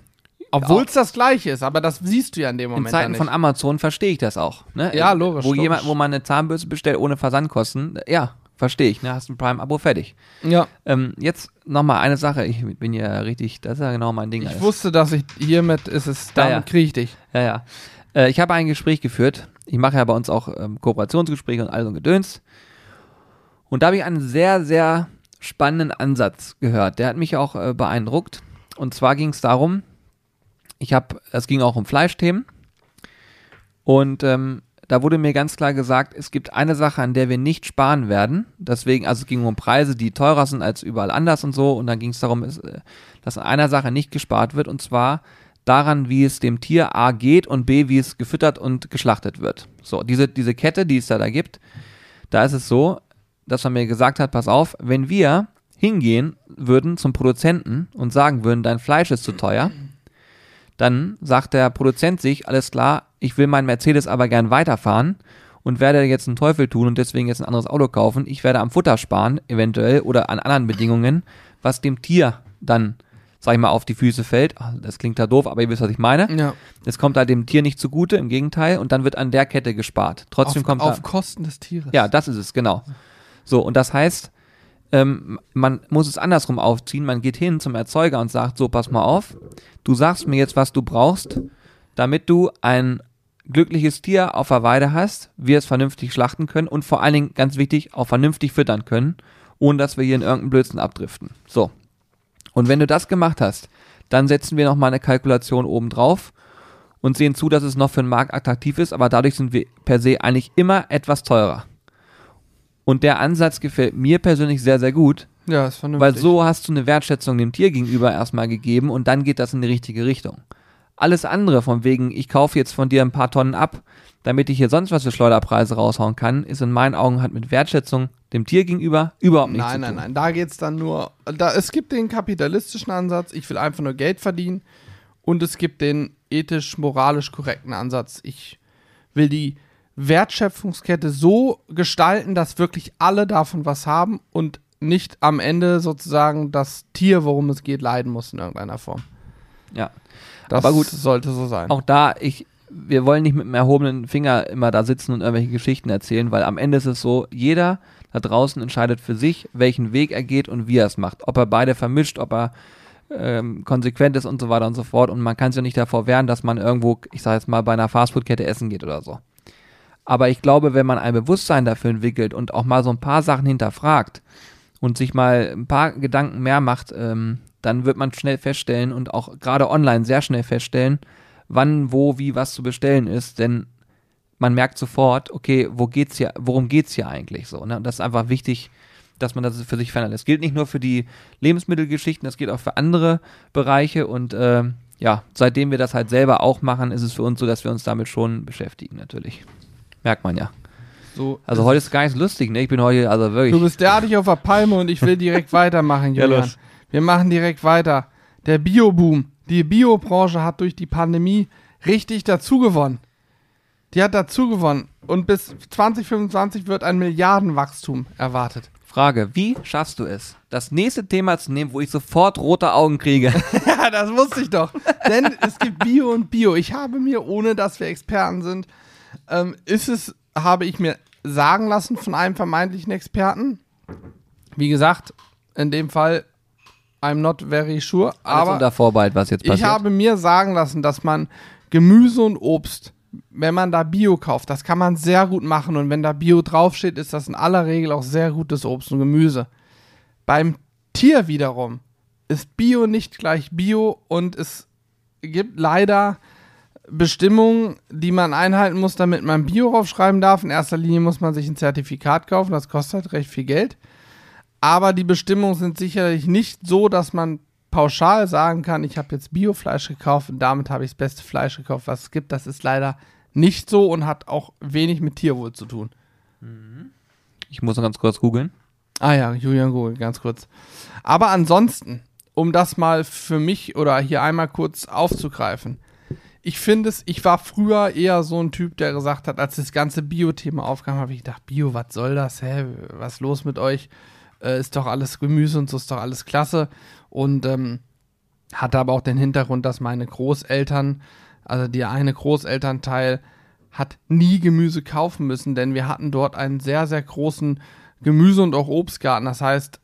Obwohl es das gleiche ist, aber das siehst du ja in dem In Moment Zeiten ja von. Amazon verstehe ich das auch. Ne? Ja, logisch, Wo, logisch. Jemand, wo man eine Zahnbürste bestellt ohne Versandkosten, ja, verstehe ich. Ne? Hast ein Prime-Abo fertig. Ja, Ähm, jetzt nochmal eine Sache. Ich bin ja richtig, das ist ja genau mein Ding. ich alles. wusste, dass ich hiermit ist es, Ja, damit ja. kriege ich dich. Ja, ja. Äh, ich habe ein Gespräch geführt. Ich mache ja bei uns auch ähm, Kooperationsgespräche und all so ein Gedöns. Und da habe ich einen sehr, sehr spannenden Ansatz gehört. Der hat mich auch äh, beeindruckt. Und zwar ging es darum, ich habe, es ging auch um Fleischthemen. Und ähm, da wurde mir ganz klar gesagt, es gibt eine Sache, an der wir nicht sparen werden. Deswegen, also es ging um Preise, die teurer sind als überall anders und so. Und dann ging es darum, äh, dass an einer Sache nicht gespart wird. Und zwar daran, wie es dem Tier A geht und B, wie es gefüttert und geschlachtet wird. So, diese, diese Kette, die es da, da gibt, da ist es so, dass man mir gesagt hat, pass auf, wenn wir hingehen würden zum Produzenten und sagen würden, dein Fleisch ist zu teuer, dann sagt der Produzent sich, alles klar, ich will meinen Mercedes aber gern weiterfahren und werde jetzt einen Teufel tun und deswegen jetzt ein anderes Auto kaufen. Ich werde am Futter sparen, eventuell, oder an anderen Bedingungen, was dem Tier dann, sag ich mal, auf die Füße fällt. Ach, Das klingt da doof, aber ihr wisst, was ich meine. Ja. Es kommt halt dem Tier nicht zugute, im Gegenteil, und dann wird an der Kette gespart. Trotzdem auf, kommt auf da, Kosten des Tieres. ja, das ist es, genau. So, und das heißt, ähm, man muss es andersrum aufziehen. Man geht hin zum Erzeuger und sagt, so, pass mal auf, du sagst mir jetzt, was du brauchst, damit du ein glückliches Tier auf der Weide hast, wir es vernünftig schlachten können und vor allen Dingen, ganz wichtig, auch vernünftig füttern können, ohne dass wir hier in irgendeinen Blödsinn abdriften. So. Und wenn du das gemacht hast, dann setzen wir nochmal eine Kalkulation oben drauf und sehen zu, dass es noch für den Markt attraktiv ist, aber dadurch sind wir per se eigentlich immer etwas teurer. Und der Ansatz gefällt mir persönlich sehr, sehr gut, ja, ist vernünftig. weil so hast du eine Wertschätzung dem Tier gegenüber erstmal gegeben und dann geht das in die richtige Richtung. Alles andere von wegen, ich kaufe jetzt von dir ein paar Tonnen ab, damit ich hier sonst was für Schleuderpreise raushauen kann, ist in meinen Augen hat mit Wertschätzung dem Tier gegenüber überhaupt nichts Nein, zu nein, tun. nein. Da geht es dann nur. Da, es gibt den kapitalistischen Ansatz, ich will einfach nur Geld verdienen. Und es gibt den ethisch-moralisch korrekten Ansatz. Ich will die Wertschöpfungskette so gestalten, dass wirklich alle davon was haben und nicht am Ende sozusagen das Tier, worum es geht, leiden muss in irgendeiner Form. Ja. Das Aber gut. sollte so sein. Auch da, ich, wir wollen nicht mit einem erhobenen Finger immer da sitzen und irgendwelche Geschichten erzählen, weil am Ende ist es so, jeder da draußen entscheidet für sich, welchen Weg er geht und wie er es macht. Ob er beide vermischt, ob er ähm, konsequent ist und so weiter und so fort. Und man kann sich ja nicht davor wehren, dass man irgendwo, ich sage jetzt mal, bei einer Fastfood-Kette essen geht oder so. Aber ich glaube, wenn man ein Bewusstsein dafür entwickelt und auch mal so ein paar Sachen hinterfragt und sich mal ein paar Gedanken mehr macht, ähm, dann wird man schnell feststellen und auch gerade online sehr schnell feststellen, wann, wo, wie was zu bestellen ist, denn man merkt sofort, okay, wo geht's hier, worum geht's hier eigentlich so. Ne? Das ist einfach wichtig, dass man das für sich verändert. Das gilt nicht nur für die Lebensmittelgeschichten, das gilt auch für andere Bereiche und äh, ja, seitdem wir das halt selber auch machen, ist es für uns so, dass wir uns damit schon beschäftigen, natürlich. Merkt man ja. So, Also heute ist gar nicht so lustig, ne? Ich bin heute, also wirklich. Du bist derartig auf der Palme und ich will direkt weitermachen, Ja, Julian. los. Wir machen direkt weiter. Der Bioboom. Die Biobranche hat durch die Pandemie richtig dazugewonnen. Die hat dazugewonnen. Und bis 2025 wird ein Milliardenwachstum erwartet. Frage, wie schaffst du es, das nächste Thema zu nehmen, wo ich sofort rote Augen kriege? Ja, das wusste ich doch. Denn es gibt Bio und Bio. Ich habe mir, ohne dass wir Experten sind, ähm, ist es, habe ich mir sagen lassen von einem vermeintlichen Experten. Wie gesagt, in dem Fall, I'm not very sure. Alles Aber unter Vorbehalt, was jetzt ich passiert. habe mir sagen lassen, dass man Gemüse und Obst, wenn man da Bio kauft, das kann man sehr gut machen. Und wenn da Bio draufsteht, ist das in aller Regel auch sehr gutes Obst und Gemüse. Beim Tier wiederum ist Bio nicht gleich Bio und es gibt leider Bestimmungen, die man einhalten muss, damit man Bio draufschreiben darf. In erster Linie muss man sich ein Zertifikat kaufen, das kostet halt recht viel Geld. Aber die Bestimmungen sind sicherlich nicht so, dass man pauschal sagen kann, ich habe jetzt Biofleisch gekauft und damit habe ich das beste Fleisch gekauft, was es gibt. Das ist leider nicht so und hat auch wenig mit Tierwohl zu tun. ich muss noch ganz kurz googeln. Ah ja, Julian Google, ganz kurz. Aber ansonsten, um das mal für mich oder hier einmal kurz aufzugreifen. Ich finde es, ich war früher eher so ein Typ, der gesagt hat, als das ganze Bio-Thema aufkam, habe ich gedacht, Bio, was soll das? Hä, was ist los mit euch? Äh, ist doch alles Gemüse und so ist doch alles klasse. Und ähm, hatte aber auch den Hintergrund, dass meine Großeltern, also der eine Großelternteil, hat nie Gemüse kaufen müssen, denn wir hatten dort einen sehr, sehr großen Gemüse- und auch Obstgarten. Das heißt,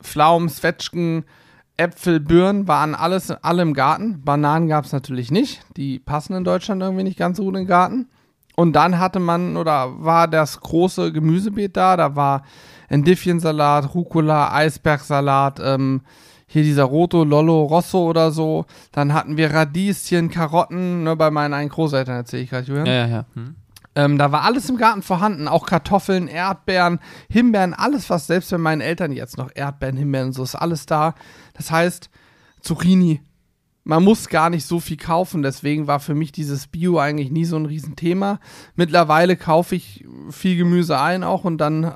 Pflaumen, Zwetschgen, Äpfel, Birnen waren alles alle im Garten. Bananen gab es natürlich nicht. Die passen in Deutschland irgendwie nicht ganz so gut in den Garten. Und dann hatte man oder war das große Gemüsebeet da. Da war Endivfiensalat, Rucola, Eisbergsalat, ähm, hier dieser Roto, Lollo, Rosso oder so. Dann hatten wir Radieschen, Karotten, ne, bei meinen einen Großeltern erzähle ich gerade, Julian. Ja, ja, ja. Hm. Ähm, da war alles im Garten vorhanden, auch Kartoffeln, Erdbeeren, Himbeeren, alles was, selbst wenn meinen Eltern jetzt noch Erdbeeren, Himbeeren und so, ist alles da. Das heißt, Zucchini, man muss gar nicht so viel kaufen, deswegen war für mich dieses Bio eigentlich nie so ein Riesenthema. Mittlerweile kaufe ich viel Gemüse ein auch und dann äh,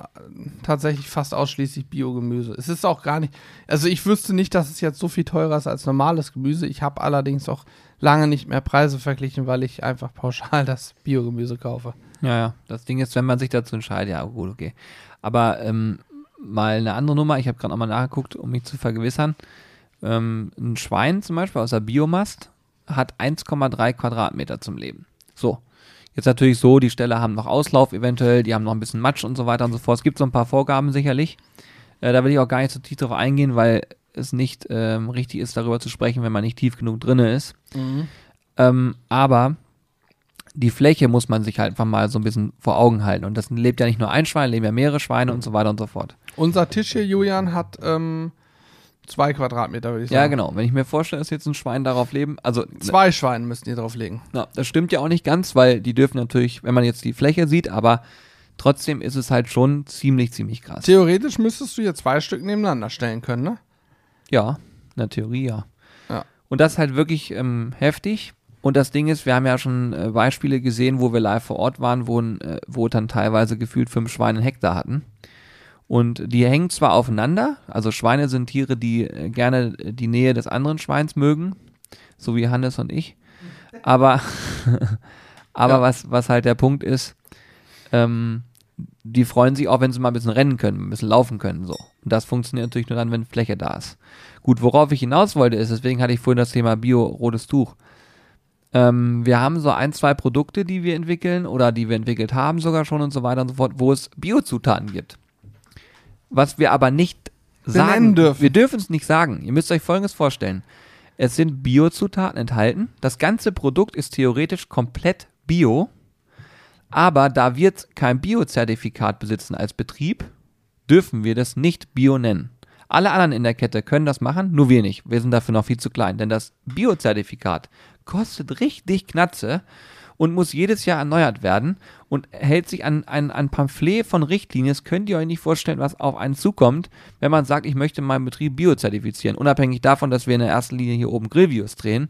tatsächlich fast ausschließlich Biogemüse. Es ist auch gar nicht, also ich wüsste nicht, dass es jetzt so viel teurer ist als normales Gemüse. Ich habe allerdings auch lange nicht mehr Preise verglichen, weil ich einfach pauschal das Biogemüse kaufe. Ja, ja. Das Ding ist, wenn man sich dazu entscheidet, ja, gut, okay. Aber ähm, mal eine andere Nummer, ich habe gerade nochmal nachgeguckt, um mich zu vergewissern. Ähm, ein Schwein zum Beispiel aus der Biomast hat 1,3 Quadratmeter zum Leben. So. Jetzt natürlich so, die Ställe haben noch Auslauf eventuell, die haben noch ein bisschen Matsch und so weiter und so fort. Es gibt so ein paar Vorgaben sicherlich. Äh, da will ich auch gar nicht so tief drauf eingehen, weil es nicht ähm, richtig ist, darüber zu sprechen, wenn man nicht tief genug drinne ist. Ähm, aber die Fläche muss man sich halt einfach mal so ein bisschen vor Augen halten. Und das lebt ja nicht nur ein Schwein, leben ja mehrere Schweine und so weiter und so fort. Unser Tisch hier, Julian, hat ähm, zwei Quadratmeter, würde ich sagen. Ja, genau. Wenn ich mir vorstelle, dass jetzt ein Schwein darauf leben, also Zwei Schweine müssten die drauflegen. na, das stimmt ja auch nicht ganz, weil die dürfen natürlich, wenn man jetzt die Fläche sieht, aber trotzdem ist es halt schon ziemlich, ziemlich krass. Theoretisch müsstest du hier zwei Stück nebeneinander stellen können, ne? Ja, in der Theorie ja. Ja. Und das ist halt wirklich ähm, heftig. Und das Ding ist, wir haben ja schon äh, Beispiele gesehen, wo wir live vor Ort waren, wo, äh, wo dann teilweise gefühlt fünf Schweine einen Hektar hatten. Und die hängen zwar aufeinander, also Schweine sind Tiere, die äh, gerne äh, die Nähe des anderen Schweins mögen, so wie Hannes und ich. Aber, aber Ja. was, was halt der Punkt ist, ähm, die freuen sich auch, wenn sie mal ein bisschen rennen können, ein bisschen laufen können, so. Und das funktioniert natürlich nur dann, wenn Fläche da ist. Gut, worauf ich hinaus wollte, ist, deswegen hatte ich vorhin das Thema Bio-rotes Tuch. Ähm, wir haben so ein, zwei Produkte, die wir entwickeln oder die wir entwickelt haben sogar schon und so weiter und so fort, wo es Biozutaten gibt. Was wir aber nicht Benennen sagen dürfen. Wir dürfen es nicht sagen. Ihr müsst euch Folgendes vorstellen. Es sind Biozutaten enthalten. Das ganze Produkt ist theoretisch komplett bio. Aber da wir kein Biozertifikat besitzen als Betrieb, dürfen wir das nicht Bio nennen. Alle anderen in der Kette können das machen, nur wir nicht. Wir sind dafür noch viel zu klein, denn das Biozertifikat kostet richtig Knatze und muss jedes Jahr erneuert werden und hält sich an ein, ein Pamphlet von Richtlinien. Das könnt ihr euch nicht vorstellen, was auf einen zukommt, wenn man sagt, ich möchte meinen Betrieb biozertifizieren. Unabhängig davon, dass wir in der ersten Linie hier oben Grillviews drehen.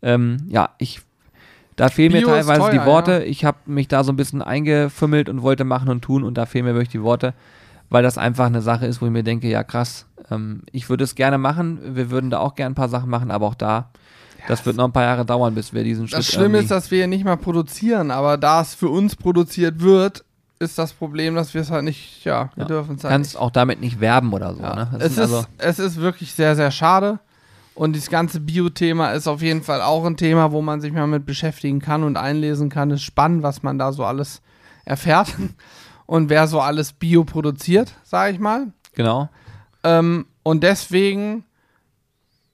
Ähm, ja, ich da fehlen Bio mir teilweise teuer, die Worte. ja. Ich habe mich da so ein bisschen eingefümmelt und wollte machen und tun und da fehlen mir wirklich die Worte, weil das einfach eine Sache ist, wo ich mir denke, ja krass, ähm, ich würde es gerne machen, wir würden da auch gerne ein paar Sachen machen, aber auch da, das wird noch ein paar Jahre dauern, bis wir diesen Schritt Das Schlimme ist, dass wir ja nicht mal produzieren, aber da es für uns produziert wird, ist das Problem, dass wir es halt nicht, ja, wir Ja. dürfen es halt kannst auch damit nicht werben oder so. Ja. Ne? Das Es, sind ist, also, es ist wirklich sehr, sehr schade. Und dieses ganze Bio-Thema ist auf jeden Fall auch ein Thema, wo man sich mal mit beschäftigen kann und einlesen kann. Es ist spannend, was man da so alles erfährt und wer so alles Bio produziert, sage ich mal. genau. Ähm, und deswegen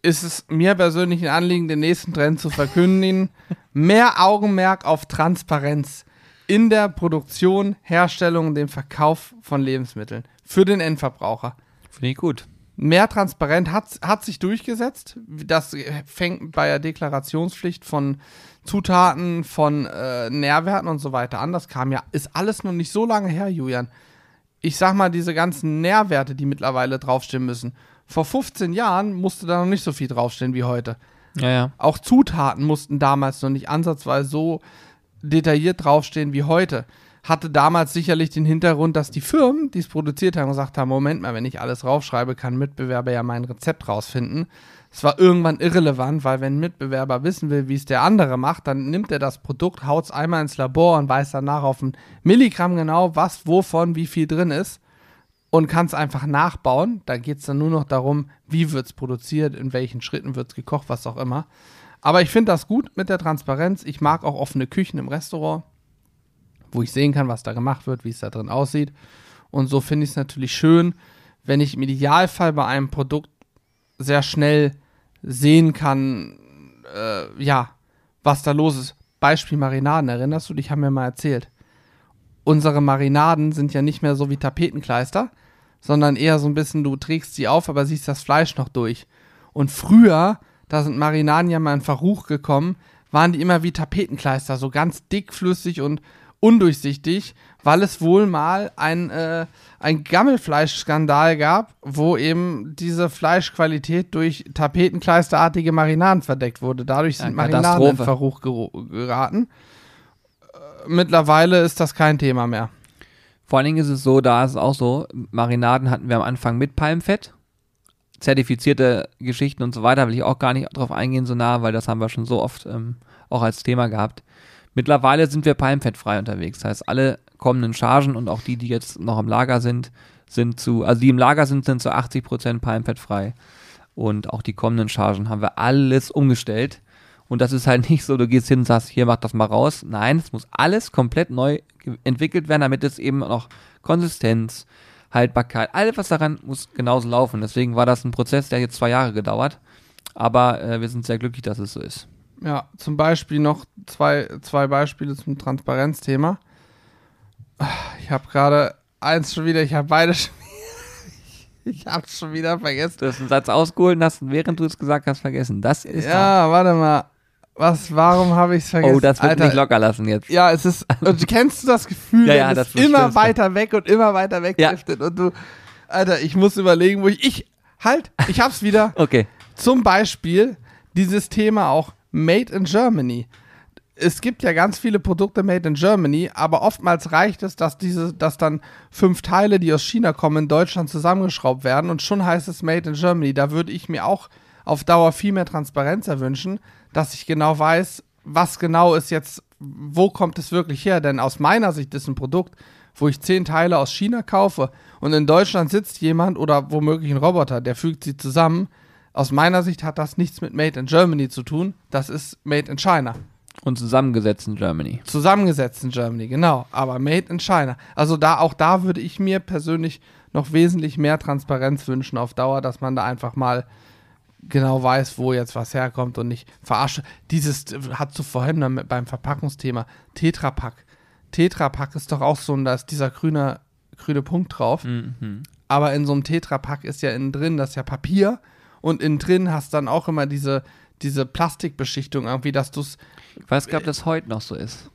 ist es mir persönlich ein Anliegen, den nächsten Trend zu verkündigen. Mehr Augenmerk auf Transparenz in der Produktion, Herstellung und dem Verkauf von Lebensmitteln für den Endverbraucher Finde ich gut. mehr transparent hat, hat sich durchgesetzt. Das fängt bei der Deklarationspflicht von Zutaten, von äh, Nährwerten und so weiter an. Das kam ja, ist alles noch nicht so lange her, Julian. Ich sag mal, diese ganzen Nährwerte, die mittlerweile draufstehen müssen. Vor 15 Jahren musste da noch nicht so viel draufstehen wie heute. Ja, ja. Auch Zutaten mussten damals noch nicht ansatzweise so detailliert draufstehen wie heute. Hatte damals sicherlich den Hintergrund, dass die Firmen, die es produziert haben, gesagt haben: Moment mal, wenn ich alles raufschreibe, kann ein Mitbewerber ja mein Rezept rausfinden. Es war irgendwann irrelevant, weil wenn ein Mitbewerber wissen will, wie es der andere macht, dann nimmt er das Produkt, haut es einmal ins Labor und weiß danach auf ein Milligramm genau, was, wovon, wie viel drin ist und kann es einfach nachbauen. Da geht es dann nur noch darum, wie wird es produziert, in welchen Schritten wird es gekocht, was auch immer. Aber ich finde das gut mit der Transparenz. Ich mag auch offene Küchen im Restaurant, wo ich sehen kann, was da gemacht wird, wie es da drin aussieht. Und so finde ich es natürlich schön, wenn ich im Idealfall bei einem Produkt sehr schnell sehen kann, äh, ja, was da los ist. Beispiel Marinaden, erinnerst du dich, haben wir mal erzählt. Unsere Marinaden sind ja nicht mehr so wie Tapetenkleister, sondern eher so ein bisschen, du trägst sie auf, aber siehst das Fleisch noch durch. Und früher, da sind Marinaden ja mal in Verruch gekommen, waren die immer wie Tapetenkleister, so ganz dickflüssig und undurchsichtig, weil es wohl mal ein, äh, ein Gammelfleischskandal gab, wo eben diese Fleischqualität durch tapetenkleisterartige Marinaden verdeckt wurde. Dadurch Ja, sind Marinaden in. Verruch geraten. Mittlerweile ist das kein Thema mehr. Vor allen Dingen ist es so, da ist es auch so, Marinaden hatten wir am Anfang mit Palmfett, zertifizierte Geschichten und so weiter, will ich auch gar nicht drauf eingehen so nah, weil das haben wir schon so oft ähm, auch als Thema gehabt. Mittlerweile sind wir palmfettfrei unterwegs, das heißt alle kommenden Chargen und auch die, die jetzt noch im Lager sind, sind zu, also die im Lager sind, sind zu 80% palmfettfrei und auch die kommenden Chargen haben wir alles umgestellt und das ist halt nicht so, du gehst hin und sagst, hier mach das mal raus. Nein, es muss alles komplett neu entwickelt werden, damit es eben noch Konsistenz, Haltbarkeit, alles was daran muss genauso laufen. Deswegen war das ein Prozess, der jetzt zwei Jahre gedauert. Aber äh, wir sind sehr glücklich, dass es so ist. Ja, zum Beispiel noch zwei, zwei Beispiele zum Transparenzthema. Ich habe gerade eins schon wieder, ich habe beide schon Ich habe schon wieder vergessen. Du hast einen Satz ausgeholt und hast, während du es gesagt hast, vergessen. Das ist. Ja, warte mal. Was, warum habe ich es vergessen? Oh, das wird nicht locker lassen jetzt. Ja, es ist. Und kennst du das Gefühl, Ja, ja, es das immer Schlimmste. weiter weg und immer weiter weg Ja. driftet und du. Alter, ich muss überlegen, wo ich. Ich. Halt, ich hab's wieder. Okay. Zum Beispiel dieses Thema auch Made in Germany. Es gibt ja ganz viele Produkte made in Germany, aber oftmals reicht es, dass diese, dass dann fünf Teile, die aus China kommen, in Deutschland zusammengeschraubt werden und schon heißt es Made in Germany. Da würde ich mir auch auf Dauer viel mehr Transparenz erwünschen, dass ich genau weiß, was genau ist jetzt, wo kommt es wirklich her? Denn aus meiner Sicht ist ein Produkt, wo ich zehn Teile aus China kaufe und in Deutschland sitzt jemand oder womöglich ein Roboter, der fügt sie zusammen. Aus meiner Sicht hat das nichts mit Made in Germany zu tun. Das ist Made in China. Und zusammengesetzt in Germany. Zusammengesetzt in Germany, genau. Aber Made in China. Also da, auch da würde ich mir persönlich noch wesentlich mehr Transparenz wünschen auf Dauer, dass man da einfach mal genau weiß, wo jetzt was herkommt und nicht verarsche. Dieses hat du vorhin beim Verpackungsthema Tetra Pak. Tetra Pak ist doch auch so, da ist dieser grüne, grüne Punkt drauf. Mhm. aber in so einem Tetrapack ist ja innen drin, das ist ja Papier und innen drin hast dann auch immer diese, diese Plastikbeschichtung irgendwie, dass du es. Ich weiß gar nicht, ob das heute noch so ist.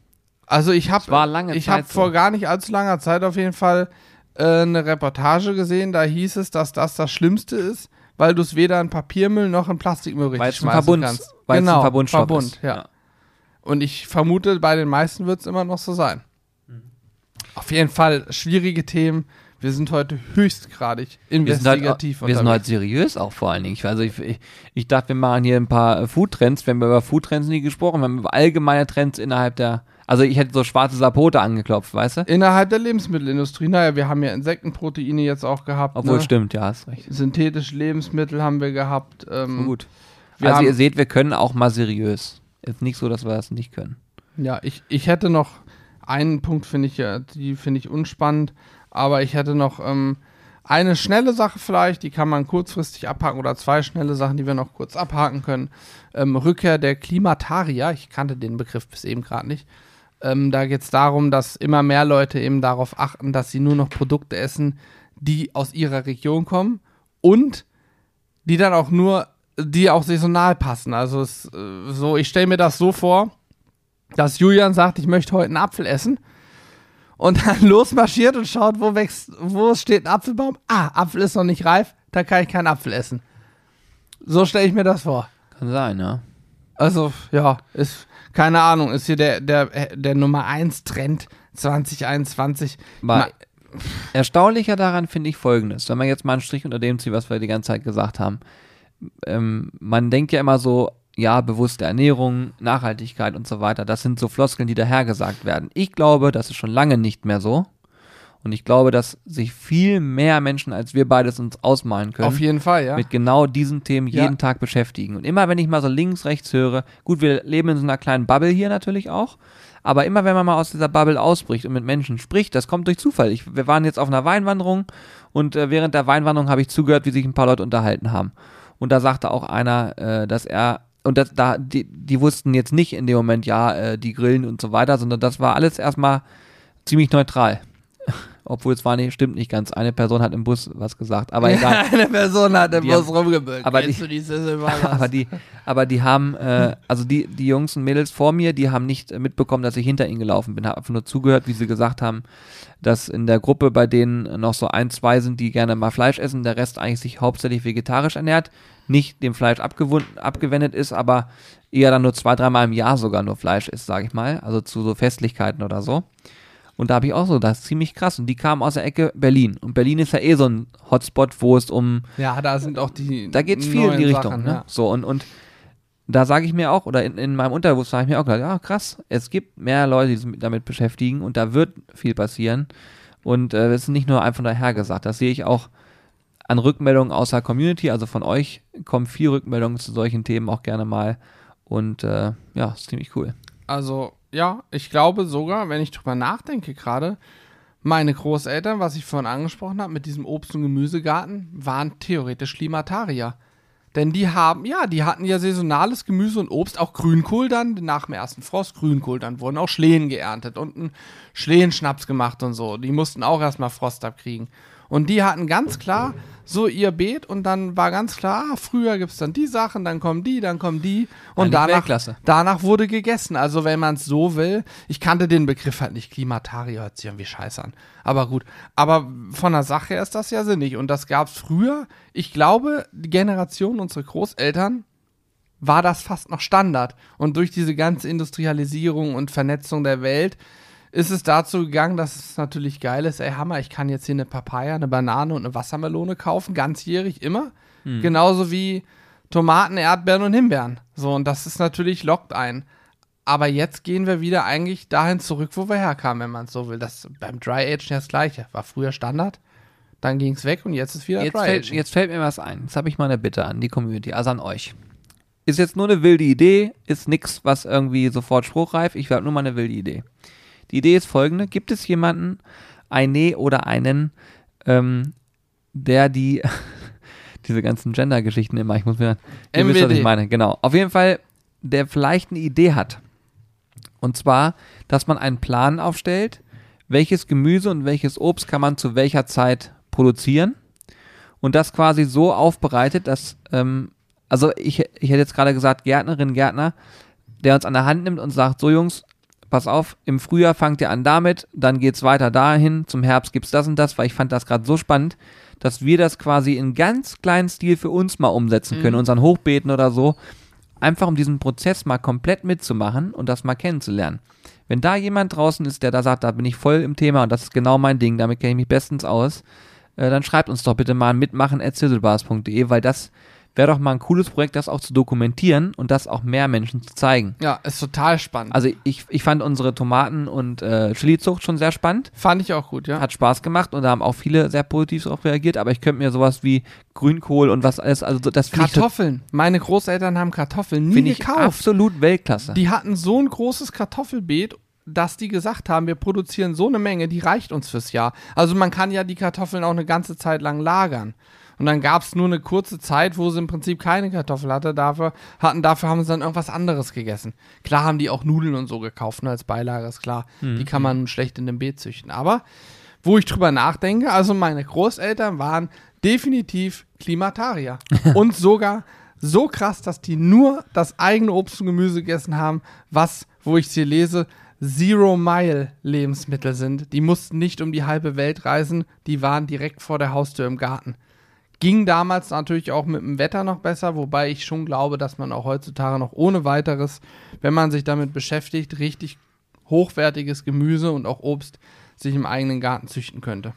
Also ich habe ich habe vor so. gar nicht allzu langer Zeit auf jeden Fall äh, eine Reportage gesehen, da hieß es, dass das das Schlimmste ist, weil du es weder in Papiermüll noch in Plastikmüll richtig Weil es ein, schmeißen Verbund, kannst. weil es genau, ein Verbundstoff Verbund, ist. ja. Und ich vermute, bei den meisten wird es immer noch so sein. Mhm. Auf jeden Fall schwierige Themen. Wir sind heute höchstgradig Wir sind, halt, investigativ wir sind unterwegs. halt seriös auch vor allen Dingen. Ich, also ich, ich, ich dachte, wir machen hier ein paar äh, Foodtrends. Wir haben über Foodtrends nie gesprochen. Wir haben über allgemeine Trends innerhalb der. Also ich hätte so schwarze Sapote angeklopft, weißt du? Innerhalb der Lebensmittelindustrie, naja, wir haben ja Insektenproteine jetzt auch gehabt. Obwohl, ne? stimmt, ja, hast recht. Synthetische Lebensmittel haben wir gehabt. Ähm, Gut. wir also ihr seht, wir können auch mal seriös. Ist nicht so, dass wir das nicht können. Ja, ich, ich hätte noch einen Punkt, finde ich, ja, die finde ich unspannend, aber ich hätte noch ähm, eine schnelle Sache vielleicht, die kann man kurzfristig abhaken oder zwei schnelle Sachen, die wir noch kurz abhaken können. Ähm, Rückkehr der Klimatarier, ich kannte den Begriff bis eben gerade nicht. Ähm, da geht es darum, dass immer mehr Leute eben darauf achten, dass sie nur noch Produkte essen, die aus ihrer Region kommen und die dann auch nur, die auch saisonal passen. Also es, äh, so, ich stelle mir das so vor, dass Julian sagt, ich möchte heute einen Apfel essen und dann losmarschiert und schaut, wo wächst, wo steht ein Apfelbaum. Ah, Apfel ist noch nicht reif, da kann ich keinen Apfel essen. So stelle ich mir das vor. Kann sein, ja. Also, ja, ist, keine Ahnung, ist hier der, der, der Nummer 1 Trend 2021. Aber Ma- erstaunlicher daran finde ich folgendes, wenn man jetzt mal einen Strich unter dem zieht, was wir die ganze Zeit gesagt haben. Ähm, man denkt ja immer so, ja, bewusste Ernährung, Nachhaltigkeit und so weiter, das sind so Floskeln, die dahergesagt werden. Ich glaube, das ist schon lange nicht mehr so. Und ich glaube, dass sich viel mehr Menschen, als wir beides uns ausmalen können, Auf jeden Fall, ja. mit genau diesen Themen Ja. jeden Tag beschäftigen. Und immer, wenn ich mal so links, rechts höre, gut, wir leben in so einer kleinen Bubble hier natürlich auch, aber immer, wenn man mal aus dieser Bubble ausbricht und mit Menschen spricht, das kommt durch Zufall. Ich, wir waren jetzt auf einer Weinwanderung und äh, während der Weinwanderung habe ich zugehört, wie sich ein paar Leute unterhalten haben. Und da sagte auch einer, äh, dass er und das, da, die, die wussten jetzt nicht in dem Moment, ja, äh, die grillen und so weiter, sondern das war alles erstmal ziemlich neutral. Obwohl es war nicht, stimmt nicht ganz. Eine Person hat im Bus was gesagt, aber egal. Eine Person hat im Die Bus rumgebückt. aber aber die, aber die haben, äh, also die, die Jungs und Mädels vor mir, die haben nicht mitbekommen, dass ich hinter ihnen gelaufen bin. Habe einfach nur zugehört, wie sie gesagt haben, dass in der Gruppe bei denen noch so ein, zwei sind, die gerne mal Fleisch essen, der Rest eigentlich sich hauptsächlich vegetarisch ernährt, nicht dem Fleisch abgewendet ist, aber eher dann nur zwei, dreimal im Jahr sogar nur Fleisch isst, sage ich mal, also zu so Festlichkeiten oder so. Und da habe ich auch so, das ist ziemlich krass. Und die kamen aus der Ecke Berlin. Und Berlin ist ja eh so ein Hotspot, wo es um ja, da sind auch die. da geht's viel in die Richtung. Sachen, ne? ja. So, und, und da sage ich mir auch, oder in, in meinem Unterbewusstsein habe ich mir auch gedacht, ja, krass, es gibt mehr Leute, die sich damit beschäftigen und da wird viel passieren. Und äh, es ist nicht nur einfach dahergesagt. Das sehe ich auch an Rückmeldungen aus der Community, also von euch kommen viel Rückmeldungen zu solchen Themen auch gerne mal. Und äh, ja, ist ziemlich cool. Also, ja, ich glaube sogar, wenn ich drüber nachdenke gerade, meine Großeltern, was ich vorhin angesprochen habe, mit diesem Obst- und Gemüsegarten, waren theoretisch Klimatarier. Denn die haben, ja, die hatten ja saisonales Gemüse und Obst, auch Grünkohl dann, nach dem ersten Frost Grünkohl, dann wurden auch Schlehen geerntet und ein Schlehenschnaps gemacht und so. Die mussten auch erstmal Frost abkriegen. Und die hatten ganz klar so ihr Beet und dann war ganz klar, ah, früher gibt es dann die Sachen, dann kommen die, dann kommen die. Und danach, danach wurde gegessen. Also wenn man es so will, ich kannte den Begriff halt nicht, Klimatarier hört sich irgendwie scheiße an. Aber gut, aber von der Sache her ist das ja sinnig. Und das gab es früher, ich glaube, die Generation unserer Großeltern war das fast noch Standard. Und durch diese ganze Industrialisierung und Vernetzung der Welt ist es dazu gegangen, dass es natürlich geil ist, ey Hammer, ich kann jetzt hier eine Papaya, eine Banane und eine Wassermelone kaufen, ganzjährig immer. Genauso wie Tomaten, Erdbeeren und Himbeeren. So, und das ist natürlich, lockt ein. Aber jetzt gehen wir wieder eigentlich dahin zurück, wo wir herkamen, wenn man es so will. Das beim Dry ja das gleiche. War früher Standard, dann ging es weg und jetzt ist wieder Jetzt Dry fällt, jetzt fällt mir was ein. Jetzt habe ich mal eine Bitte an die Community, also an euch. Ist jetzt nur eine wilde Idee, ist nix, was irgendwie sofort spruchreif. Ich habe nur mal eine wilde Idee. Die Idee ist folgende: Gibt es jemanden, eine oder einen, ähm, der die diese ganzen Gender-Geschichten immer, ich muss mir, ihr wisst, was ich meine, genau. Auf jeden Fall, der vielleicht eine Idee hat. Und zwar, dass man einen Plan aufstellt, welches Gemüse und welches Obst kann man zu welcher Zeit produzieren und das quasi so aufbereitet, dass, ähm, also ich, ich hätte jetzt gerade gesagt, Gärtnerin, Gärtner, der uns an der Hand nimmt und sagt, so Jungs, pass auf, im Frühjahr fangt ihr an damit, dann geht's weiter dahin, zum Herbst gibt's das und das, weil ich fand das gerade so spannend, dass wir das quasi in ganz kleinen Stil für uns mal umsetzen können, Mhm. unseren Hochbeeten oder so, einfach um diesen Prozess mal komplett mitzumachen und das mal kennenzulernen. Wenn da jemand draußen ist, der da sagt, da bin ich voll im Thema und das ist genau mein Ding, damit kenne ich mich bestens aus, äh, dann schreibt uns doch bitte mal an mitmachen.sizzlebars.de, weil das wäre doch mal ein cooles Projekt, das auch zu dokumentieren und das auch mehr Menschen zu zeigen. Ja, ist total spannend. Also ich, ich fand unsere Tomaten- und äh, Chili-Zucht schon sehr spannend. Fand ich auch gut, ja. Hat Spaß gemacht und da haben auch viele sehr positiv darauf reagiert, aber ich könnte mir sowas wie Grünkohl und was alles, also das ich, Kartoffeln. Meine Großeltern haben Kartoffeln nie ich gekauft. absolut Weltklasse. Die hatten so ein großes Kartoffelbeet, dass die gesagt haben, wir produzieren so eine Menge, die reicht uns fürs Jahr. Also man kann ja die Kartoffeln auch eine ganze Zeit lang lagern. Und dann gab es nur eine kurze Zeit, wo sie im Prinzip keine Kartoffel hatte, dafür, hatten. Dafür haben sie dann irgendwas anderes gegessen. Klar haben die auch Nudeln und so gekauft, ne, als Beilage, ist klar. Die kann man schlecht in dem Beet züchten. Aber wo ich drüber nachdenke, also meine Großeltern waren definitiv Klimatarier. und sogar so krass, dass die nur das eigene Obst und Gemüse gegessen haben, was, wo ich sie lese, Zero-Mile-Lebensmittel sind. Die mussten nicht um die halbe Welt reisen, die waren direkt vor der Haustür im Garten. Ging damals natürlich auch mit dem Wetter noch besser, wobei ich schon glaube, dass man auch heutzutage noch ohne weiteres, wenn man sich damit beschäftigt, richtig hochwertiges Gemüse und auch Obst sich im eigenen Garten züchten könnte.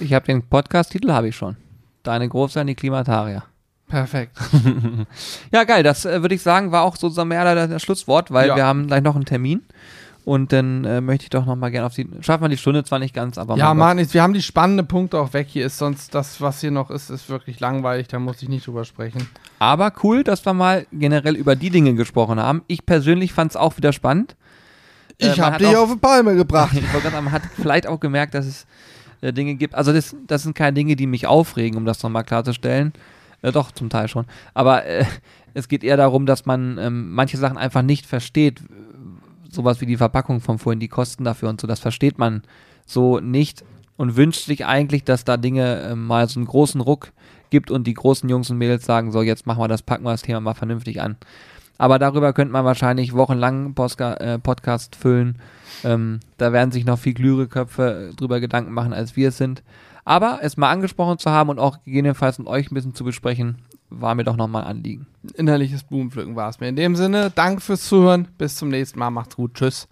Ich habe den Podcast-Titel, habe ich schon. Deine Großeltern, die Klimatarier. Perfekt. Ja, geil, das äh, würde ich sagen, war auch so mehr oder das Schlusswort, weil Ja. wir haben gleich noch einen Termin. Und dann äh, möchte ich doch noch mal gerne auf die. Schaffen wir die Stunde zwar nicht ganz, aber Ja, Mann, ich- wir haben die spannenden Punkte auch weg. Hier ist sonst das, was hier noch ist, ist wirklich langweilig. Da muss ich nicht drüber sprechen. Aber cool, dass wir mal generell über die Dinge gesprochen haben. Ich persönlich fand es auch wieder spannend. Äh, man hat auch- auf die Palme gebracht. Ich wollte gerade sagen, man hat vielleicht auch gemerkt, dass es äh, Dinge gibt. Also das, das sind keine Dinge, die mich aufregen, um das nochmal klarzustellen. Äh, doch, zum Teil schon. Aber äh, es geht eher darum, dass man ähm, manche Sachen einfach nicht versteht. Sowas wie die Verpackung von vorhin, die Kosten dafür und so, das versteht man so nicht und wünscht sich eigentlich, dass da Dinge äh, mal so einen großen Ruck gibt und die großen Jungs und Mädels sagen, so jetzt machen wir das, packen wir das Thema mal vernünftig an. Aber darüber könnte man wahrscheinlich wochenlang Postka äh, Podcast füllen. Ähm, da werden sich noch viel klügere Köpfe äh, drüber Gedanken machen, als wir es sind. Aber es mal angesprochen zu haben und auch gegebenenfalls mit euch ein bisschen zu besprechen, war mir doch nochmal ein Anliegen. Innerliches Blumenpflücken war es mir. In dem Sinne, danke fürs Zuhören. Bis zum nächsten Mal. Macht's gut. Tschüss.